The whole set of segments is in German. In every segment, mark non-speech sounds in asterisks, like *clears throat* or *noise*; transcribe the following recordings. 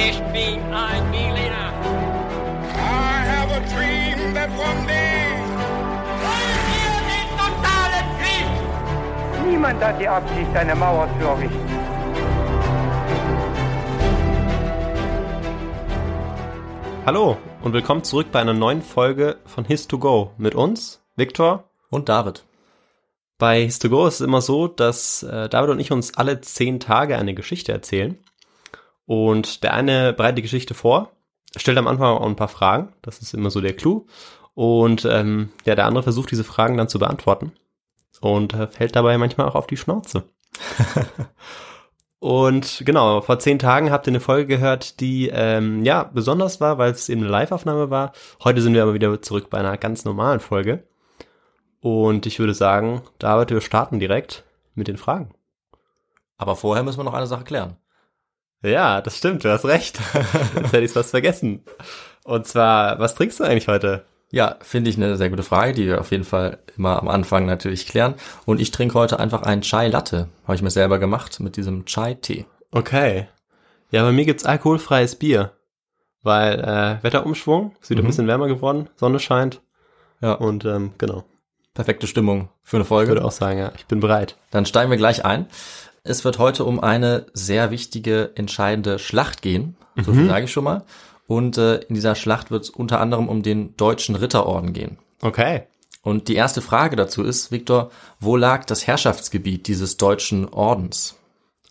Ich bin ein Berliner. I have a dream that one day. Wollen wir den totalen Krieg? Niemand hat die Absicht, eine Mauer zu errichten. Hallo und willkommen zurück bei einer neuen Folge von His2Go mit uns, Viktor. Und David. Bei His2Go ist es immer so, dass äh, David und ich uns alle zehn Tage eine Geschichte erzählen. Und der eine bereitet die Geschichte vor, stellt am Anfang auch ein paar Fragen. Das ist immer so der Clou. Und ähm, ja, der andere versucht diese Fragen dann zu beantworten. Und äh, fällt dabei manchmal auch auf die Schnauze. *laughs* Und genau, vor zehn Tagen habt ihr eine Folge gehört, die ähm, ja besonders war, weil es eben eine Live-Aufnahme war. Heute sind wir aber wieder zurück bei einer ganz normalen Folge. Und ich würde sagen, David, wir starten direkt mit den Fragen. Aber vorher müssen wir noch eine Sache klären. Ja, das stimmt, du hast recht. *laughs* Jetzt hätte ich was vergessen. Und zwar, was trinkst du eigentlich heute? Ja, finde ich eine sehr gute Frage, die wir auf jeden Fall immer am Anfang natürlich klären. Und ich trinke heute einfach einen Chai Latte. Habe ich mir selber gemacht mit diesem Chai-Tee. Okay. Ja, bei mir gibt's alkoholfreies Bier. Weil äh, Wetterumschwung, ist wieder ein Mhm. bisschen wärmer geworden, Sonne scheint. Ja, Und ähm, genau, perfekte Stimmung für eine ich Folge. würde auch sagen, ja, ich bin bereit. Dann steigen wir gleich ein. Es wird heute um eine sehr wichtige, entscheidende Schlacht gehen. So viel sage ich schon mal. Und äh, in dieser Schlacht wird es unter anderem um den deutschen Ritterorden gehen. Okay. Und die erste Frage dazu ist, Viktor, wo lag das Herrschaftsgebiet dieses deutschen Ordens?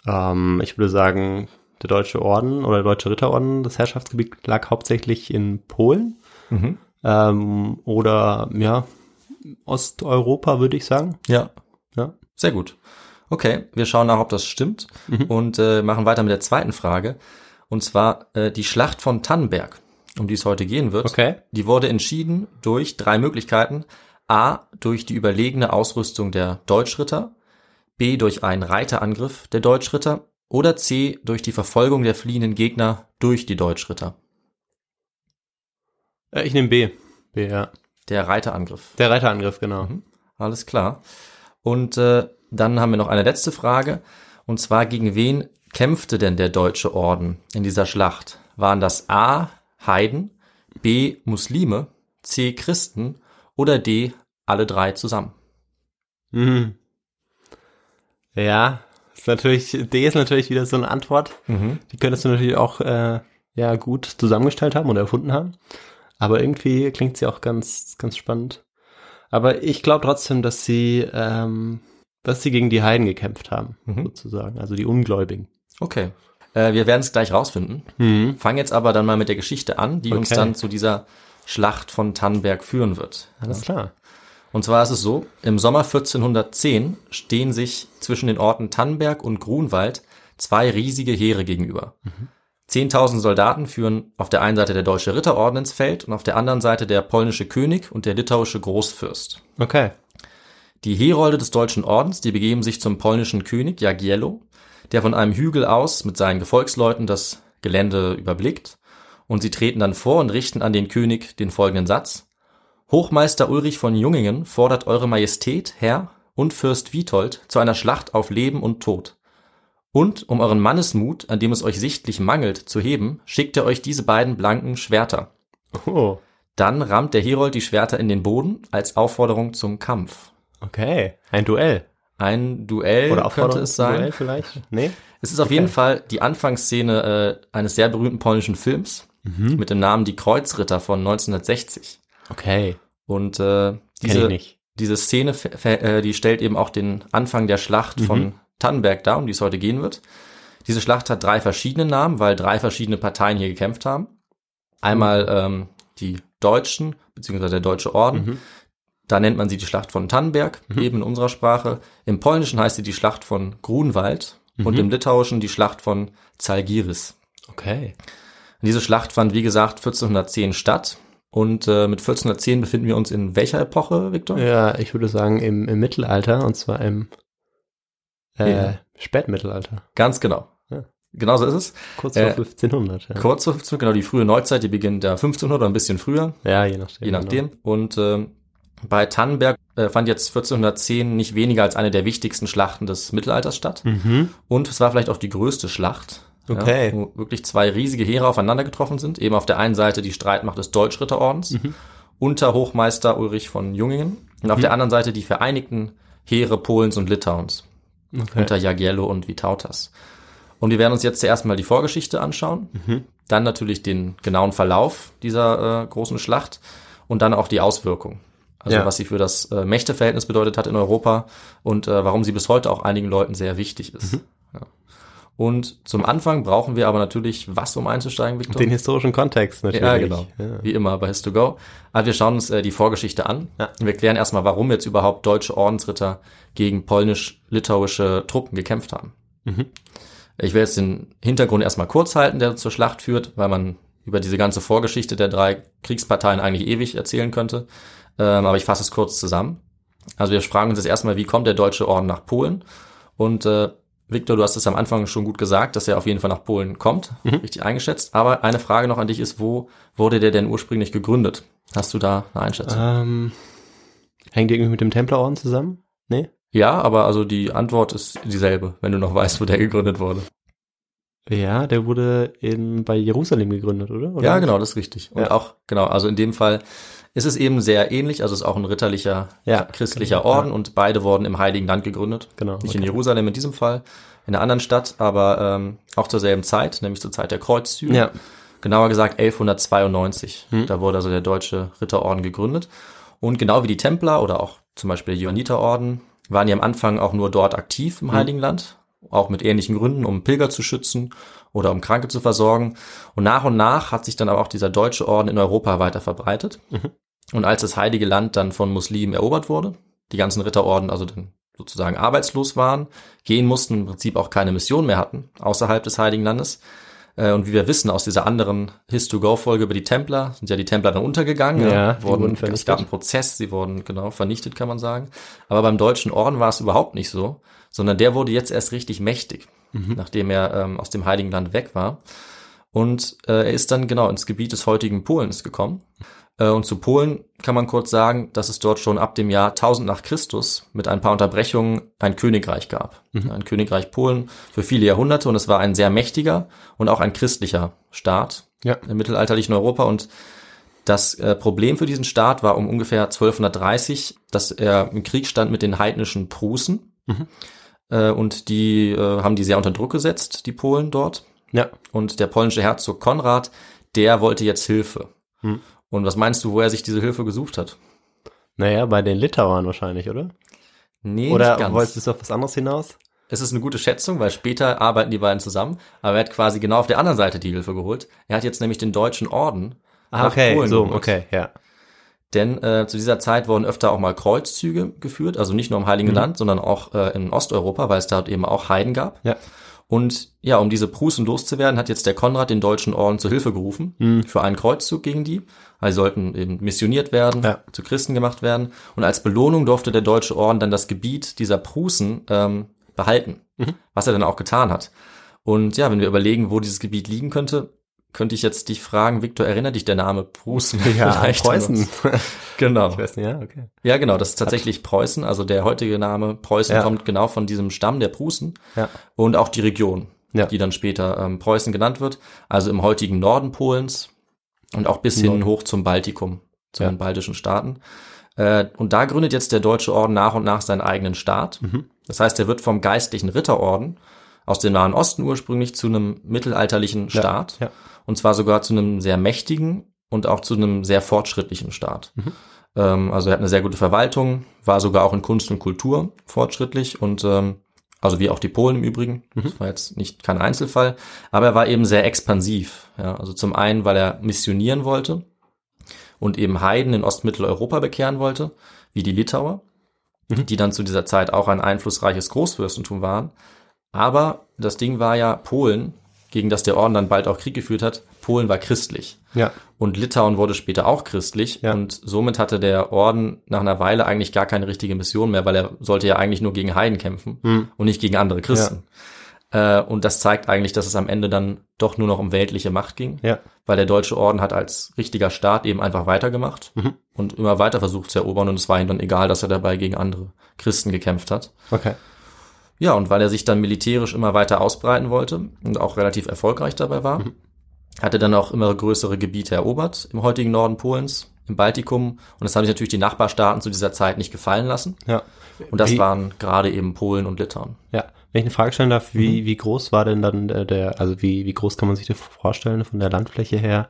Ähm, ich würde sagen, der Deutsche Orden oder der Deutsche Ritterorden, das Herrschaftsgebiet lag hauptsächlich in Polen. Ähm, oder ja, Osteuropa, würde ich sagen. Ja, Ja. Sehr gut. Okay, wir schauen nach, ob das stimmt und äh, machen weiter mit der zweiten Frage. Und zwar äh, die Schlacht von Tannenberg, um die es heute gehen wird. Okay. Die wurde entschieden durch drei Möglichkeiten. A, durch die überlegene Ausrüstung der Deutschritter. B, durch einen Reiterangriff der Deutschritter. Oder C, durch die Verfolgung der fliehenden Gegner durch die Deutschritter. Äh, ich nehme B. B, ja. Der Reiterangriff. Der Reiterangriff, genau. Alles klar. Und äh, dann haben wir noch eine letzte Frage. Und zwar, gegen wen kämpfte denn der deutsche Orden in dieser Schlacht? Waren das A. Heiden, B. Muslime, C. Christen oder D. alle drei zusammen? Mhm. Ja, ist natürlich, D ist natürlich wieder so eine Antwort. Die könntest du natürlich auch äh, ja gut zusammengestellt haben oder erfunden haben. Aber irgendwie klingt sie auch ganz, ganz spannend. Aber ich glaube trotzdem, dass sie, ähm, dass sie gegen die Heiden gekämpft haben, sozusagen. Also die Ungläubigen. Okay. Äh, wir werden es gleich rausfinden. Fangen jetzt aber dann mal mit der Geschichte an, die uns Okay. dann zu dieser Schlacht von Tannenberg führen wird. Alles klar. Und zwar ist es so, im Sommer 1410 stehen sich zwischen den Orten Tannenberg und Grunwald zwei riesige Heere gegenüber. 10.000 Soldaten führen auf der einen Seite der deutsche Ritterorden ins Feld und auf der anderen Seite der polnische König und der litauische Großfürst. Okay. Die Herolde des deutschen Ordens, die begeben sich zum polnischen König Jagiello, der von einem Hügel aus mit seinen Gefolgsleuten das Gelände überblickt, und sie treten dann vor und richten an den König den folgenden Satz. Hochmeister Ulrich von Jungingen fordert Eure Majestät, Herr und Fürst Witold zu einer Schlacht auf Leben und Tod. Und um euren Mannesmut, an dem es euch sichtlich mangelt, zu heben, schickt er euch diese beiden blanken Schwerter. Oh, Dann rammt der Herold die Schwerter in den Boden als Aufforderung zum Kampf. Okay. Ein Duell. Ein Duell Oder könnte es sein. Duell vielleicht? Nee? Es ist auf jeden Fall die Anfangsszene äh, eines sehr berühmten polnischen Films mit dem Namen Die Kreuzritter von 1960. Okay. Und äh, diese, diese Szene, äh, die stellt eben auch den Anfang der Schlacht von Tannenberg dar, um die es heute gehen wird. Diese Schlacht hat drei verschiedene Namen, weil drei verschiedene Parteien hier gekämpft haben. Einmal ähm, die Deutschen, beziehungsweise der Deutsche Orden. Da nennt man sie die Schlacht von Tannenberg, eben in unserer Sprache. Im Polnischen heißt sie die Schlacht von Grunwald und im Litauischen die Schlacht von Zalgiris. Okay. Diese Schlacht fand, wie gesagt, 1410 statt. Und äh, mit 1410 befinden wir uns in welcher Epoche, Victor? Ja, ich würde sagen im, im Mittelalter und zwar im äh, Ja. Spätmittelalter. Ganz genau. Ja. Genau so ist es. Kurz Äh, vor 1500. Ja, Kurz vor 1500, genau, die frühe Neuzeit, die beginnt ja 1500 oder ein bisschen früher, ja je nachdem. je nachdem. Und ähm, bei Tannenberg äh, fand jetzt 1410 nicht weniger als eine der wichtigsten Schlachten des Mittelalters statt. Mhm. Und es war vielleicht auch die größte Schlacht. Okay. Ja, wo wirklich zwei riesige Heere aufeinander getroffen sind. Eben auf der einen Seite die Streitmacht des Deutschritterordens Mhm. unter Hochmeister Ulrich von Jungingen und auf der anderen Seite die Vereinigten Heere Polens und Litauens Okay. unter Jagiello und Vytautas. Und wir werden uns jetzt zuerst mal die Vorgeschichte anschauen, dann natürlich den genauen Verlauf dieser äh, großen Schlacht und dann auch die Auswirkungen. Also Ja. was sie für das äh, Mächteverhältnis bedeutet hat in Europa und äh, warum sie bis heute auch einigen Leuten sehr wichtig ist. Ja. Und zum Anfang brauchen wir aber natürlich was, um einzusteigen, Victor? Den historischen Kontext natürlich. Ja, genau. Ja. Wie immer bei His2Go. Aber wir schauen uns äh, die Vorgeschichte an. Ja. Und wir klären erstmal, warum jetzt überhaupt deutsche Ordensritter gegen polnisch-litauische Truppen gekämpft haben. Mhm. Ich will jetzt den Hintergrund erstmal kurz halten, der zur Schlacht führt, weil man über diese ganze Vorgeschichte der drei Kriegsparteien eigentlich ewig erzählen könnte. Ähm, aber ich fasse es kurz zusammen. Also wir fragen uns jetzt erstmal, wie kommt der deutsche Orden nach Polen? Und äh, Victor, du hast es am Anfang schon gut gesagt, dass er auf jeden Fall nach Polen kommt, richtig eingeschätzt. Aber eine Frage noch an dich ist, wo wurde der denn ursprünglich gegründet? Hast du da eine Einschätzung? Ähm, hängt irgendwie mit dem Templerorden zusammen? Nee? Ja, aber also die Antwort ist dieselbe, wenn du noch weißt, wo der gegründet wurde. Ja, der wurde in, bei Jerusalem gegründet, oder? oder? Ja, genau, das ist richtig. Und Ja. auch, genau, also in dem Fall ist es eben sehr ähnlich, also es ist auch ein ritterlicher, Ja, christlicher genau, Orden und beide wurden im Heiligen Land gegründet. Genau, Nicht in okay. Jerusalem in diesem Fall, in einer anderen Stadt, aber ähm, auch zur selben Zeit, nämlich zur Zeit der Kreuzzüge. Ja. Genauer gesagt 1192. Hm. Da wurde also der deutsche Ritterorden gegründet. Und genau wie die Templer oder auch zum Beispiel der Johanniterorden waren die am Anfang auch nur dort aktiv Hm. im Heiligen Land, auch mit ähnlichen Gründen, um Pilger zu schützen oder um Kranke zu versorgen. Und nach und nach hat sich dann aber auch dieser deutsche Orden in Europa weiter verbreitet. Mhm. Und als das Heilige Land dann von Muslimen erobert wurde, die ganzen Ritterorden also dann sozusagen arbeitslos waren, gehen mussten, im Prinzip auch keine Mission mehr hatten außerhalb des Heiligen Landes. Äh, Und wie wir wissen aus dieser anderen His-to-Go-Folge über die Templer, sind ja die Templer dann untergegangen. Ja, wurden, wurden es gab einen Prozess, sie wurden genau vernichtet, kann man sagen. Aber beim Deutschen Orden war es überhaupt nicht so, sondern der wurde jetzt erst richtig mächtig, nachdem er ähm, aus dem Heiligen Land weg war. Und äh, er ist dann genau ins Gebiet des heutigen Polens gekommen. Äh, und zu Polen kann man kurz sagen, dass es dort schon ab dem Jahr 1000 nach Christus mit ein paar Unterbrechungen ein Königreich gab. Ein Königreich Polen für viele Jahrhunderte und es war ein sehr mächtiger und auch ein christlicher Staat Ja. im mittelalterlichen Europa und das äh, Problem für diesen Staat war um ungefähr 1230, dass er im Krieg stand mit den heidnischen Prußen. Äh, und die äh, haben die sehr unter Druck gesetzt, die Polen dort. Ja. Und der polnische Herzog Konrad, der wollte jetzt Hilfe. Hm. Und was meinst du, wo er sich diese Hilfe gesucht hat? Naja, bei den Litauern wahrscheinlich, oder? Nee, oder nicht ganz. wolltest du auf was anderes hinaus? Es ist eine gute Schätzung, weil später arbeiten die beiden zusammen. Aber er hat quasi genau auf der anderen Seite die Hilfe geholt. Er hat jetzt nämlich den deutschen Orden Ah, okay, Polen so, geholt. okay, ja. Denn äh, zu dieser Zeit wurden öfter auch mal Kreuzzüge geführt, also nicht nur im Mhm. Heiligen Land, sondern auch äh, in Osteuropa, weil es dort eben auch Heiden gab. Ja. Und ja, um diese Prußen loszuwerden, hat jetzt der Konrad den deutschen Orden zur Hilfe gerufen Mhm. für einen Kreuzzug gegen die. Also sie sollten eben missioniert werden, Ja. zu Christen gemacht werden. Und als Belohnung durfte der deutsche Orden dann das Gebiet dieser Prußen ähm, behalten, Mhm. was er dann auch getan hat. Und ja, wenn wir überlegen, wo dieses Gebiet liegen könnte, könnte ich jetzt dich fragen, Viktor, erinnert dich der Name Prußen? Ja, *laughs* vielleicht Preußen. Genau. *laughs* Ich weiß nicht, ja, okay. Ja, genau, das ist tatsächlich Preußen. Also der heutige Name Preußen Ja. kommt genau von diesem Stamm der Prußen Ja. und auch die Region, Ja. die dann später ähm, Preußen genannt wird. Also im heutigen Norden Polens und auch bis hin hoch zum Baltikum, zu Ja. den baltischen Staaten. Äh, und da gründet jetzt der Deutsche Orden nach und nach seinen eigenen Staat. Mhm. Das heißt, er wird vom geistlichen Ritterorden aus dem Nahen Osten ursprünglich zu einem mittelalterlichen Staat. ja. Und zwar sogar zu einem sehr mächtigen und auch zu einem sehr fortschrittlichen Staat. Ähm, also er hat eine sehr gute Verwaltung, war sogar auch in Kunst und Kultur fortschrittlich und ähm, also wie auch die Polen im Übrigen. Das war jetzt nicht kein Einzelfall, aber er war eben sehr expansiv. Ja, also zum einen, weil er missionieren wollte und eben Heiden in Ostmitteleuropa bekehren wollte, wie die Litauer, die dann zu dieser Zeit auch ein einflussreiches Großfürstentum waren. Aber das Ding war ja Polen, gegen das der Orden dann bald auch Krieg geführt hat. Polen war christlich. Ja. Und Litauen wurde später auch christlich Ja. und somit hatte der Orden nach einer Weile eigentlich gar keine richtige Mission mehr, weil er sollte ja eigentlich nur gegen Heiden kämpfen Hm. und nicht gegen andere Christen. Äh, und das zeigt eigentlich, dass es am Ende dann doch nur noch um weltliche Macht ging, Ja. weil der deutsche Orden hat als richtiger Staat eben einfach weitergemacht Mhm. und immer weiter versucht zu erobern und es war ihm dann egal, dass er dabei gegen andere Christen gekämpft hat. Okay. Ja, und weil er sich dann militärisch immer weiter ausbreiten wollte und auch relativ erfolgreich dabei war, hat er dann auch immer größere Gebiete erobert im heutigen Norden Polens, im Baltikum. Und das haben sich natürlich die Nachbarstaaten zu dieser Zeit nicht gefallen lassen. Ja. Und das Wie- waren gerade eben Polen und Litauen. Ja. Wenn ich eine Frage stellen darf, Mhm. wie, wie groß war denn dann der, der, also wie, wie groß kann man sich das vorstellen von der Landfläche her?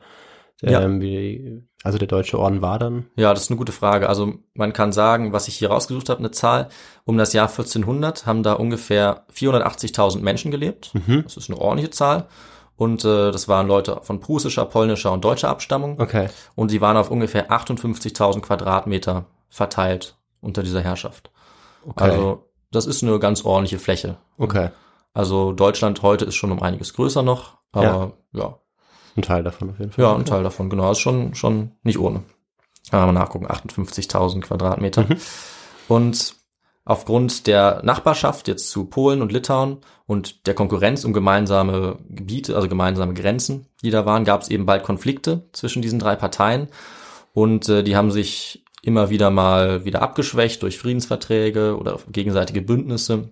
Ja. Ähm, wie, also der Deutsche Orden war dann? Ja, das ist eine gute Frage. Also man kann sagen, was ich hier rausgesucht habe, eine Zahl, um das Jahr 1400 haben da ungefähr 480.000 Menschen gelebt. Mhm. Das ist eine ordentliche Zahl. Und äh, das waren Leute von prusischer, polnischer und deutscher Abstammung. Okay. Und sie waren auf ungefähr 58.000 Quadratmeter verteilt unter dieser Herrschaft. Okay. Also das ist eine ganz ordentliche Fläche. okay. Also Deutschland heute ist schon um einiges größer noch, aber ja, Ein Teil davon auf jeden Fall. ja, ein Teil davon, genau, ist schon, schon nicht ohne. Kann man mal nachgucken, 58.000 Quadratmeter. Mhm. Und aufgrund der Nachbarschaft jetzt zu Polen und Litauen und der Konkurrenz um gemeinsame Gebiete, also gemeinsame Grenzen, die da waren, gab es eben bald Konflikte zwischen diesen drei Parteien. Und äh, die haben sich immer wieder mal wieder abgeschwächt durch Friedensverträge oder gegenseitige Bündnisse.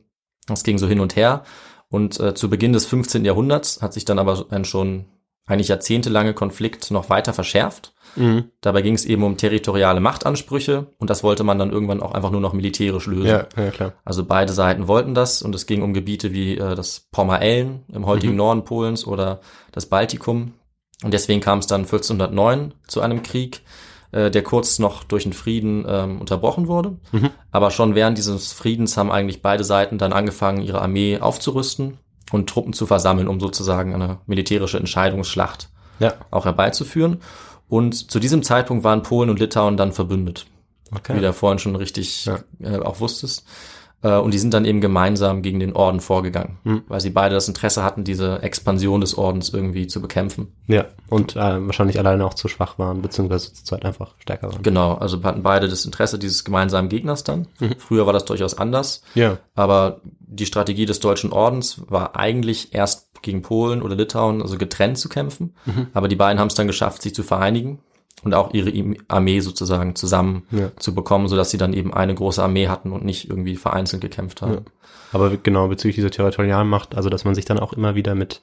Das ging so hin und her. Und äh, zu Beginn des 15. Jahrhunderts hat sich dann aber ein schon eigentlich jahrzehntelange Konflikt noch weiter verschärft. Mhm. Dabei ging es eben um territoriale Machtansprüche und das wollte man dann irgendwann auch einfach nur noch militärisch lösen. Ja, ja, klar. Also beide Seiten wollten das und es ging um Gebiete wie äh, das Pommerellen im heutigen Mhm. Norden Polens oder das Baltikum. Und deswegen kam es dann 1409 zu einem Krieg, äh, der kurz noch durch einen Frieden ähm, unterbrochen wurde. Mhm. Aber schon während dieses Friedens haben eigentlich beide Seiten dann angefangen, ihre Armee aufzurüsten und Truppen zu versammeln, um sozusagen eine militärische Entscheidungsschlacht Ja, auch herbeizuführen. Und zu diesem Zeitpunkt waren Polen und Litauen dann verbündet okay. wie du vorhin schon richtig Ja. äh, auch wusstest. Äh, und die sind dann eben gemeinsam gegen den Orden vorgegangen, Mhm. weil sie beide das Interesse hatten, diese Expansion des Ordens irgendwie zu bekämpfen. Ja, und äh, wahrscheinlich alleine auch zu schwach waren, beziehungsweise zu zweit einfach stärker waren. Genau, also hatten beide das Interesse dieses gemeinsamen Gegners dann. Mhm. Früher war das durchaus anders, Ja, aber die Strategie des Deutschen Ordens war eigentlich erst gegen Polen oder Litauen, also getrennt zu kämpfen. Mhm. Aber die beiden haben es dann geschafft, sich zu vereinigen und auch ihre Armee sozusagen zusammen Ja. zu bekommen, sodass sie dann eben eine große Armee hatten und nicht irgendwie vereinzelt gekämpft haben. Ja. aber genau bezüglich dieser territorialen Macht, also dass man sich dann auch immer wieder mit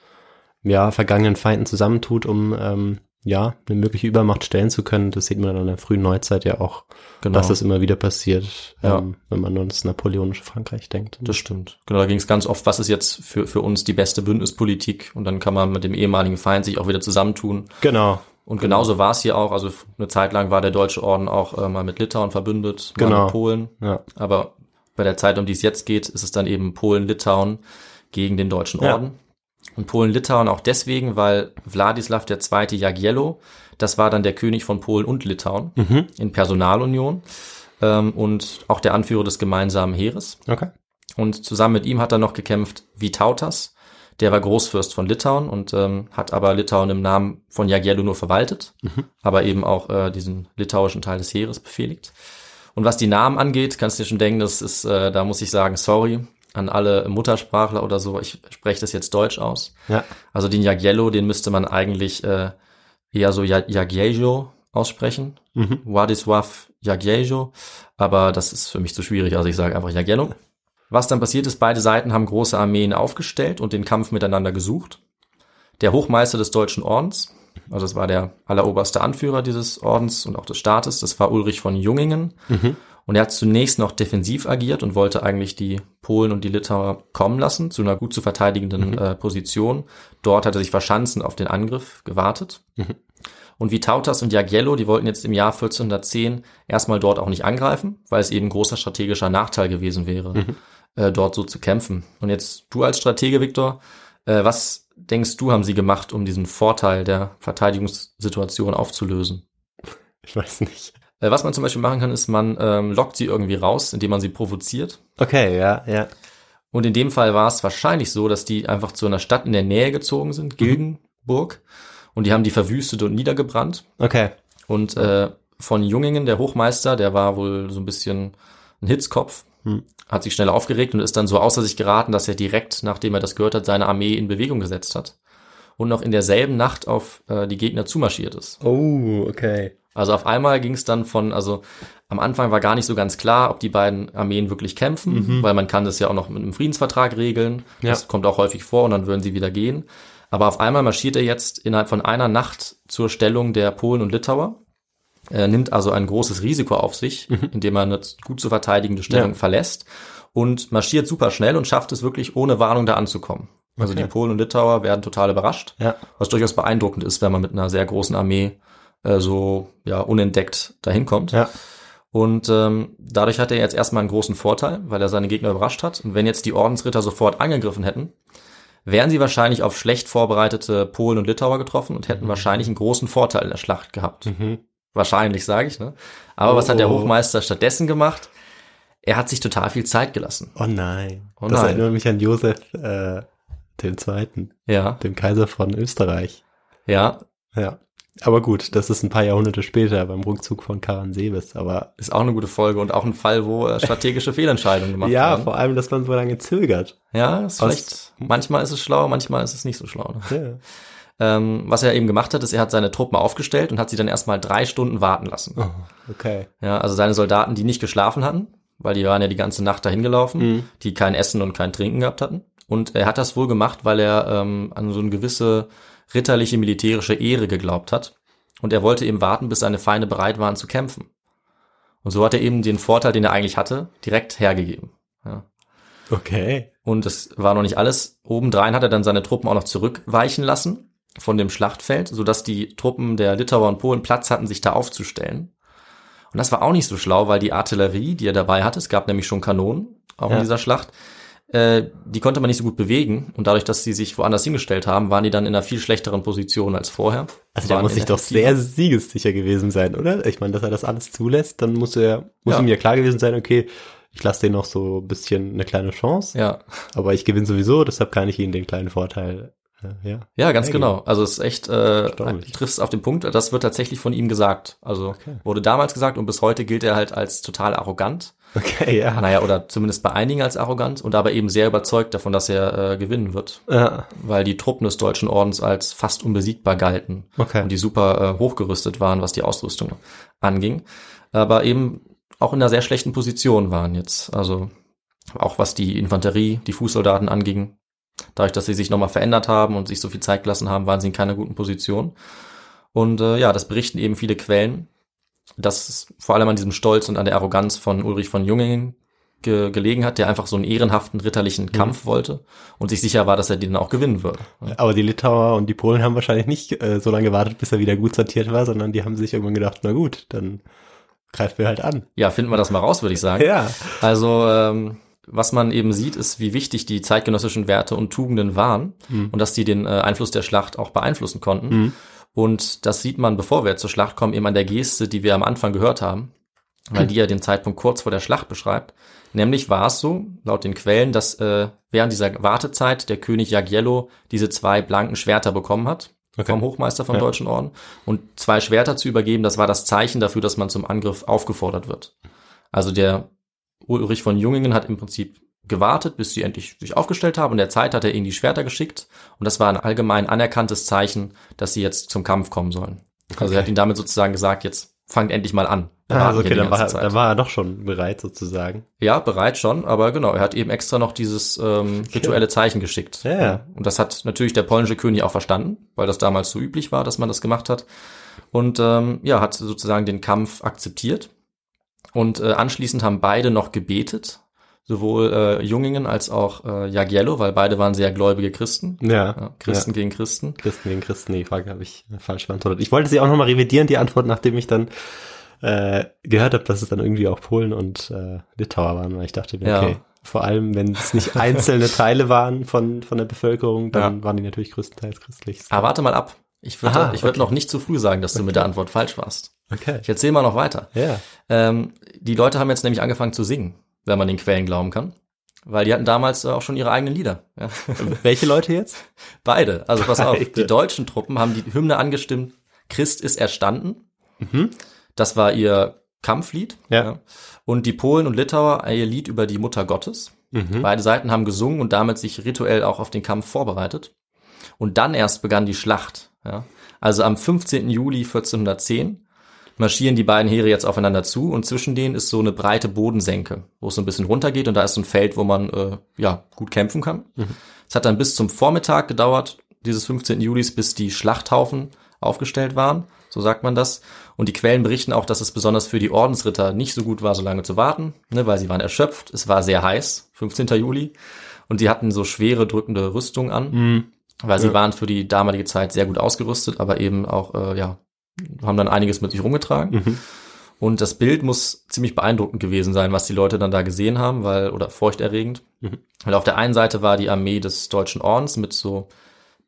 ja, vergangenen Feinden zusammentut, um ähm, ja, eine mögliche Übermacht stellen zu können. Das sieht man dann in der frühen Neuzeit ja auch, Genau. dass das immer wieder passiert, Ja. ähm, wenn man nur ans napoleonische Frankreich denkt. Das stimmt. Genau, da ging es ganz oft, was ist jetzt für, für uns die beste Bündnispolitik? Und dann kann man mit dem ehemaligen Feind sich auch wieder zusammentun. Genau, Und genauso war es hier auch. Also eine Zeit lang war der Deutsche Orden auch äh, mal mit Litauen verbündet, mal Genau. mit Polen. ja. Aber bei der Zeit, um die es jetzt geht, ist es dann eben Polen-Litauen gegen den Deutschen Ja. Und Polen-Litauen auch deswegen, weil Wladislaw II. Jagiello, das war dann der König von Polen und Litauen Mhm. in Personalunion ähm, und auch der Anführer des gemeinsamen Heeres. Okay. Und zusammen mit ihm hat er noch gekämpft Vytautas. Der war Großfürst von Litauen und ähm, hat aber Litauen im Namen von Jagiello nur verwaltet, aber eben auch äh, diesen litauischen Teil des Heeres befehligt. Und was die Namen angeht, kannst du dir schon denken, das ist, äh, da muss ich sagen, sorry an alle Muttersprachler oder so. Ich spreche das jetzt Deutsch aus. Ja. Also den Jagiello, den müsste man eigentlich äh, eher so Ja- Jagiejo aussprechen. Mhm. Władysław Jagiejo. Aber das ist für mich zu schwierig, also ich sage einfach Jagiello. Was dann passiert ist, beide Seiten haben große Armeen aufgestellt und den Kampf miteinander gesucht. Der Hochmeister des Deutschen Ordens, also das war der alleroberste Anführer dieses Ordens und auch des Staates, das war Ulrich von Jungingen. Mhm. Und er hat zunächst noch defensiv agiert und wollte eigentlich die Polen und die Litauer kommen lassen zu einer gut zu verteidigenden äh, Position. Dort hat er sich verschanzt und auf den Angriff gewartet. Und Vytautas und Jagiello, die wollten jetzt im Jahr 1410 erstmal dort auch nicht angreifen, weil es eben ein großer strategischer Nachteil gewesen wäre, äh, dort so zu kämpfen. Und jetzt du als Stratege, Viktor, äh, was denkst du, haben sie gemacht, um diesen Vorteil der Verteidigungssituation aufzulösen? Ich weiß nicht. Äh, was man zum Beispiel machen kann, ist, man ähm, lockt sie irgendwie raus, indem man sie provoziert. Okay, ja, ja. Und in dem Fall war es wahrscheinlich so, dass die einfach zu einer Stadt in der Nähe gezogen sind, Gilgenburg, und die haben die verwüstet und niedergebrannt. Okay. Und äh, von Jungingen, der Hochmeister, der war wohl so ein bisschen ein Hitzkopf, Hm. hat sich schnell aufgeregt und ist dann so außer sich geraten, dass er direkt, nachdem er das gehört hat, seine Armee in Bewegung gesetzt hat und noch in derselben Nacht auf äh, die Gegner zumarschiert ist. Oh, okay. Also auf einmal ging es dann von, also am Anfang war gar nicht so ganz klar, ob die beiden Armeen wirklich kämpfen, weil man kann das ja auch noch mit einem Friedensvertrag regeln. Ja. Das kommt auch häufig vor und dann würden sie wieder gehen. Aber auf einmal marschiert er jetzt innerhalb von einer Nacht zur Stellung der Polen und Litauer. Er nimmt also ein großes Risiko auf sich, indem er eine gut zu verteidigende Stellung Ja. verlässt und marschiert super schnell und schafft es wirklich ohne Warnung da anzukommen. Also Okay. die Polen und Litauer werden total überrascht Ja. was durchaus beeindruckend ist, wenn man mit einer sehr großen Armee äh, so ja unentdeckt dahin kommt. Ja. Und ähm, dadurch hat er jetzt erstmal einen großen Vorteil, weil er seine Gegner überrascht hat. Und wenn jetzt die Ordensritter sofort angegriffen hätten, wären sie wahrscheinlich auf schlecht vorbereitete Polen und Litauer getroffen und hätten wahrscheinlich einen großen Vorteil in der Schlacht gehabt. Mhm. Wahrscheinlich, sage ich. Ne? Aber Oh, was hat der oh. Hochmeister stattdessen gemacht? Er hat sich total viel Zeit gelassen. Oh nein. Oh das nein. erinnert mich an Josef äh, den Zweiten, Ja, dem Kaiser von Österreich. ja, Ja. Aber gut, das ist ein paar Jahrhunderte später beim Rückzug von Karansebes. Aber ist auch eine gute Folge und auch ein Fall, wo äh, strategische Fehlentscheidungen gemacht ja, werden. vor allem, dass man so lange zögert. Ja, ist vielleicht, manchmal ist es schlau, manchmal ist es nicht so schlau. Ne? Ja. Ähm, was er eben gemacht hat, ist, er hat seine Truppen aufgestellt und hat sie dann erstmal drei Stunden warten lassen. Oh, okay. Ja, also seine Soldaten, die nicht geschlafen hatten, weil die waren ja die ganze Nacht dahin gelaufen, Mhm. die kein Essen und kein Trinken gehabt hatten. Und er hat das wohl gemacht, weil er ähm, an so eine gewisse ritterliche militärische Ehre geglaubt hat. Und er wollte eben warten, bis seine Feinde bereit waren zu kämpfen. Und so hat er eben den Vorteil, den er eigentlich hatte, direkt hergegeben. Ja. Okay. Und es war noch nicht alles. Obendrein hat er dann seine Truppen auch noch zurückweichen lassen von dem Schlachtfeld, sodass die Truppen der Litauer und Polen Platz hatten, sich da aufzustellen. Und das war auch nicht so schlau, weil die Artillerie, die er dabei hatte, es gab nämlich schon Kanonen, auch Ja. in dieser Schlacht, äh, die konnte man nicht so gut bewegen. Und dadurch, dass sie sich woanders hingestellt haben, waren die dann in einer viel schlechteren Position als vorher. Also Waren muss sich doch sehr siegessicher gewesen sein, oder? Ich meine, dass er das alles zulässt, dann muss er, muss Ja. ihm ja klar gewesen sein, okay, ich lasse denen noch so ein bisschen eine kleine Chance, Ja, aber ich gewinne sowieso, deshalb kann ich ihnen den kleinen Vorteil, äh, ja. Ja, ganz Hergeben. genau. Also es ist echt, äh, triffst auf den Punkt. Das wird tatsächlich von ihm gesagt. Also Okay. wurde damals gesagt und bis heute gilt er halt als total arrogant. *laughs* Okay, ja. Naja, oder zumindest bei einigen als arrogant und aber eben sehr überzeugt davon, dass er äh, gewinnen wird, Ja, weil die Truppen des Deutschen Ordens als fast unbesiegbar galten okay. und die super äh, hochgerüstet waren, was die Ausrüstung anging, aber eben auch in einer sehr schlechten Position waren jetzt. Also auch was die Infanterie, die Fußsoldaten anging. Dadurch, dass sie sich nochmal verändert haben und sich so viel Zeit gelassen haben, waren sie in keiner guten Position. Und äh, ja, das berichten eben viele Quellen, dass es vor allem an diesem Stolz und an der Arroganz von Ulrich von Jungingen ge gelegen hat, der einfach so einen ehrenhaften ritterlichen Kampf wollte und sich sicher war, dass er den auch gewinnen würde. Aber die Litauer und die Polen haben wahrscheinlich nicht äh, so lange gewartet, bis er wieder gut sortiert war, sondern die haben sich irgendwann gedacht, na gut, dann greifen wir halt an. Ja, finden wir das mal raus, würde ich sagen. *laughs* Ja. Also, ähm, was man eben sieht, ist, wie wichtig die zeitgenössischen Werte und Tugenden waren und dass die den äh, Einfluss der Schlacht auch beeinflussen konnten. Und das sieht man, bevor wir zur Schlacht kommen, eben an der Geste, die wir am Anfang gehört haben, weil die ja den Zeitpunkt kurz vor der Schlacht beschreibt. Nämlich war es so, laut den Quellen, dass äh, während dieser Wartezeit der König Jagiello diese zwei blanken Schwerter bekommen hat Okay. vom Hochmeister vom Ja. Deutschen Orden. Und zwei Schwerter zu übergeben, das war das Zeichen dafür, dass man zum Angriff aufgefordert wird. Also der Ulrich von Jungingen hat im Prinzip gewartet, bis sie endlich sich aufgestellt haben. Und der Zeit hat er ihnen die Schwerter geschickt. Und das war ein allgemein anerkanntes Zeichen, dass sie jetzt zum Kampf kommen sollen. Also er hat ihnen damit sozusagen gesagt, jetzt fangt endlich mal an. Ah, also okay, dann war, er- dann war er doch schon bereit sozusagen. Ja, bereit schon, aber genau, er hat eben extra noch dieses ähm, rituelle Zeichen geschickt. Ja, ja. Und das hat natürlich der polnische König auch verstanden, weil das damals so üblich war, dass man das gemacht hat. Und ähm, ja, hat sozusagen den Kampf akzeptiert. Und äh, anschließend haben beide noch gebetet, sowohl äh, Jungingen als auch äh, Jagiello, weil beide waren sehr gläubige Christen. Ja. Ja, Christen gegen Christen. Christen gegen Christen, die Frage habe ich falsch beantwortet. Ich wollte sie auch nochmal revidieren, die Antwort, nachdem ich dann äh, gehört habe, dass es dann irgendwie auch Polen und äh, Litauer waren, weil ich dachte mir, Ja. okay, vor allem wenn es nicht *laughs* einzelne Teile waren von, von der Bevölkerung, dann Ja. waren die natürlich größtenteils christlich. Aber warte mal ab. Ich würde Aha, ich okay. noch nicht zu früh sagen, dass du mit der Antwort falsch warst. Okay. Ich erzähle mal noch weiter. Ja. Ähm, die Leute haben jetzt nämlich angefangen zu singen, wenn man den Quellen glauben kann. Weil die hatten damals äh, auch schon ihre eigenen Lieder. Ja. *laughs* Welche Leute jetzt? Beide. Also pass auf, Beide. die deutschen Truppen haben die Hymne angestimmt, Christ ist erstanden. Mhm. Das war ihr Kampflied. Ja. Und die Polen und Litauer ihr Lied über die Mutter Gottes. Mhm. Beide Seiten haben gesungen und damit sich rituell auch auf den Kampf vorbereitet. Und dann erst begann die Schlacht. Ja. Also am 15. Juli 1410 marschieren die beiden Heere jetzt aufeinander zu und zwischen denen ist so eine breite Bodensenke, wo es so ein bisschen runtergeht und da ist so ein Feld, wo man äh, ja gut kämpfen kann. Es hat dann bis zum Vormittag gedauert, dieses 15. Julis, bis die Schlachthaufen aufgestellt waren, so sagt man das. Und die Quellen berichten auch, dass es besonders für die Ordensritter nicht so gut war, so lange zu warten, ne, weil sie waren erschöpft. Es war sehr heiß, 15. Juli, und sie hatten so schwere, drückende Rüstungen an, weil sie waren für die damalige Zeit sehr gut ausgerüstet, aber eben auch, äh, ja, haben dann einiges mit sich rumgetragen. Und das Bild muss ziemlich beeindruckend gewesen sein, was die Leute dann da gesehen haben, weil, oder furchterregend. Weil auf der einen Seite war die Armee des Deutschen Ordens mit so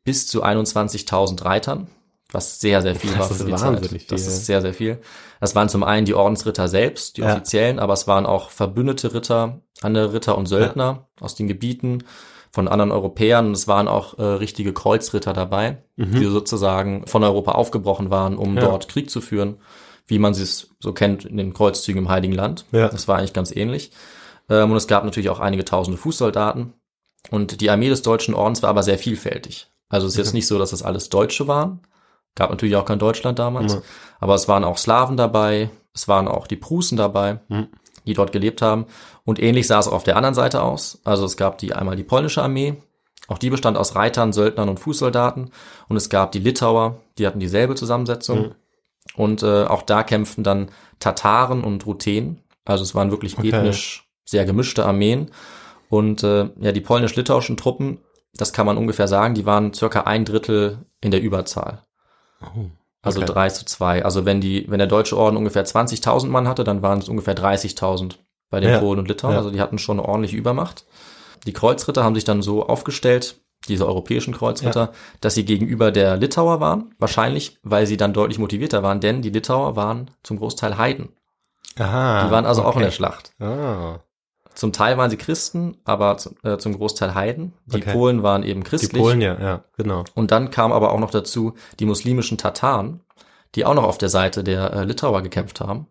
bis zu 21.000 Reitern, was sehr, sehr viel Das war für die wahnsinnig Zeit. Das viel. ist sehr, sehr viel. Das waren zum einen die Ordensritter selbst, die Ja. offiziellen, aber es waren auch verbündete Ritter, andere Ritter und Söldner aus den Gebieten von anderen Europäern und es waren auch äh, richtige Kreuzritter dabei, die sozusagen von Europa aufgebrochen waren, um Mhm. Ja. dort Krieg zu führen, wie man es so kennt in den Kreuzzügen im Heiligen Land. Ja. Das war eigentlich ganz ähnlich. Ähm, und es gab natürlich auch einige tausende Fußsoldaten. Und die Armee des Deutschen Ordens war aber sehr vielfältig. Also es ist jetzt nicht so, dass das alles Deutsche waren. Gab natürlich auch kein Deutschland damals. Ja. Aber es waren auch Slawen dabei. Es waren auch die Prußen dabei, Mhm. die dort gelebt haben. Und ähnlich sah es auch auf der anderen Seite aus. Also es gab die einmal die polnische Armee. Auch die bestand aus Reitern, Söldnern und Fußsoldaten. Und es gab die Litauer, die hatten dieselbe Zusammensetzung. Mhm. Und äh, auch da kämpften dann Tataren und Ruthenen. Also es waren wirklich Okay. ethnisch sehr gemischte Armeen. Und äh, ja, die polnisch-litauischen Truppen, das kann man ungefähr sagen, die waren circa ein Drittel in der Überzahl. Also Oh, okay. drei zu zwei. Also wenn die, wenn der Deutsche Orden ungefähr 20.000 Mann hatte, dann waren es ungefähr 30.000 bei den Ja. Polen und Litauen. Ja. Also die hatten schon eine ordentliche Übermacht. Die Kreuzritter haben sich dann so aufgestellt, diese europäischen Kreuzritter, dass sie gegenüber der Litauer waren. Wahrscheinlich, weil sie dann deutlich motivierter waren, denn die Litauer waren zum Großteil Heiden. Aha. Die waren also auch in okay. der Schlacht. Ah. Zum Teil waren sie Christen, aber zum, äh, zum Großteil Heiden. Die Okay. Polen waren eben Die christlich. Polen, ja, ja, genau. Und dann kam aber auch noch dazu die muslimischen Tataren, die auch noch auf der Seite der äh, Litauer gekämpft haben.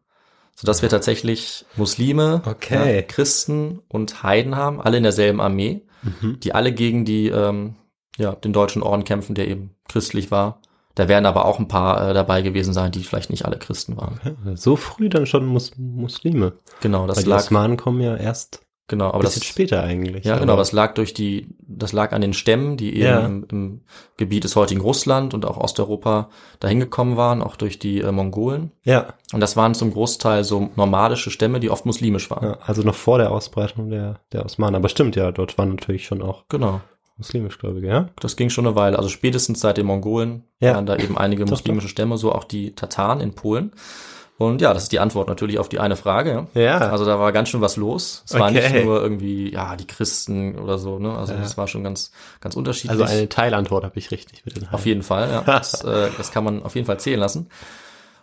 Sodass wir tatsächlich Muslime, Okay. ja, Christen und Heiden haben, alle in derselben Armee, Mhm. die alle gegen die, ähm, ja, den deutschen Orden kämpfen, der eben christlich war. Da werden aber auch ein paar äh, dabei gewesen sein, die vielleicht nicht alle Christen waren. Ja, So früh dann schon Mus Muslime. Genau, das Weil die lag, Osmanen kommen ja erst genau, aber ein das, bisschen später eigentlich. Ja, genau, aber es lag durch die, das lag an den Stämmen, die eben Ja. im, im Gebiet des heutigen Russland und auch Osteuropa dahin gekommen waren, auch durch die äh, Mongolen. Ja, Und das waren zum Großteil so nomadische Stämme, die oft muslimisch waren. ja, also noch vor der Ausbreitung der, der Osmanen. Aber stimmt ja, dort waren natürlich schon auch Genau. muslimischgläubige, ja? Das ging schon eine Weile. Also spätestens seit den Mongolen Ja. waren da eben einige muslimische Stämme, so auch die Tataren in Polen. Und ja, das ist die Antwort natürlich auf die eine Frage. Ja. Ja. Also da war ganz schön was los. Es war Okay. nicht nur irgendwie, ja, die Christen oder so, ne? Also das war schon ganz, ganz unterschiedlich. Also eine Teilantwort habe ich richtig mit den Auf jeden Fall, ja. Das, *laughs* äh, das kann man auf jeden Fall zählen lassen.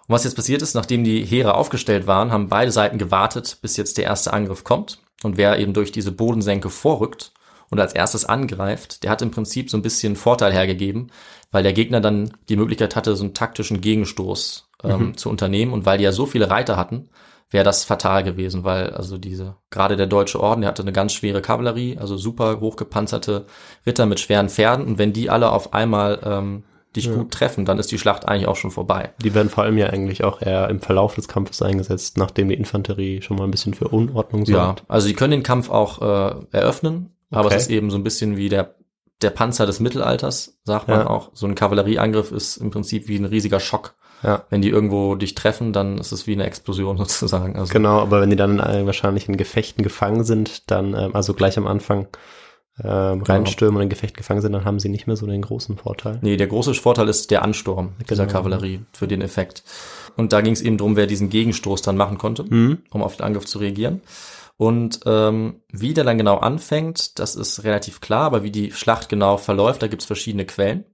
Und was jetzt passiert ist, nachdem die Heere aufgestellt waren, haben beide Seiten gewartet, bis jetzt der erste Angriff kommt. Und wer eben durch diese Bodensenke vorrückt und als erstes angreift, der hat im Prinzip so ein bisschen Vorteil hergegeben, weil der Gegner dann die Möglichkeit hatte, so einen taktischen Gegenstoß ähm, zu unternehmen. Und weil die ja so viele Reiter hatten, wäre das fatal gewesen, weil also diese, gerade der Deutsche Orden, der hatte eine ganz schwere Kavallerie, also super hochgepanzerte Ritter mit schweren Pferden. Und wenn die alle auf einmal ähm, dich gut treffen, dann ist die Schlacht eigentlich auch schon vorbei. Die werden vor allem ja eigentlich auch eher im Verlauf des Kampfes eingesetzt, nachdem die Infanterie schon mal ein bisschen für Unordnung Ja, sorgt. also sie können den Kampf auch äh, eröffnen, aber Okay. es ist eben so ein bisschen wie der der Panzer des Mittelalters, sagt man Ja. auch. So ein Kavallerieangriff ist im Prinzip wie ein riesiger Schock. Ja. Wenn die irgendwo dich treffen, dann ist es wie eine Explosion *laughs* sozusagen. Also Genau, aber wenn die dann äh, wahrscheinlich in Gefechten gefangen sind, dann, ähm, also gleich am Anfang ähm, Genau. reinstürmen und in Gefecht gefangen sind, dann haben sie nicht mehr so den großen Vorteil. Nee, der große Vorteil ist der Ansturm dieser Genau. Kavallerie für den Effekt. Und da ging es eben drum, wer diesen Gegenstoß dann machen konnte, Mhm. um auf den Angriff zu reagieren. Und ähm, wie der dann genau anfängt, das ist relativ klar, aber wie die Schlacht genau verläuft, da gibt's verschiedene Quellen.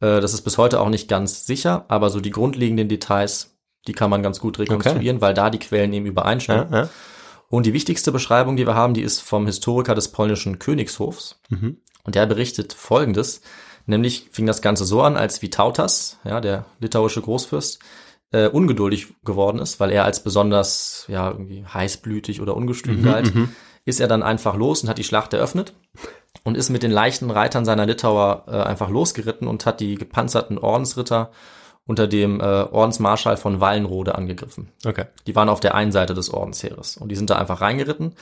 Äh, das ist bis heute auch nicht ganz sicher, aber so die grundlegenden Details, die kann man ganz gut rekonstruieren, weil da die Quellen eben übereinstimmen. Ja, ja. Und die wichtigste Beschreibung, die wir haben, die ist vom Historiker des polnischen Königshofs. Mhm. Und der berichtet Folgendes. Nämlich fing das Ganze so an, als Vitautas, ja, der litauische Großfürst, äh, ungeduldig geworden ist, weil er als besonders, ja, irgendwie heißblütig oder ungestüm galt, ist er dann einfach los und hat die Schlacht eröffnet und ist mit den leichten Reitern seiner Litauer äh, einfach losgeritten und hat die gepanzerten Ordensritter unter dem äh, Ordensmarschall von Wallenrode angegriffen. Okay. Die waren auf der einen Seite des Ordensheeres und die sind da einfach reingeritten.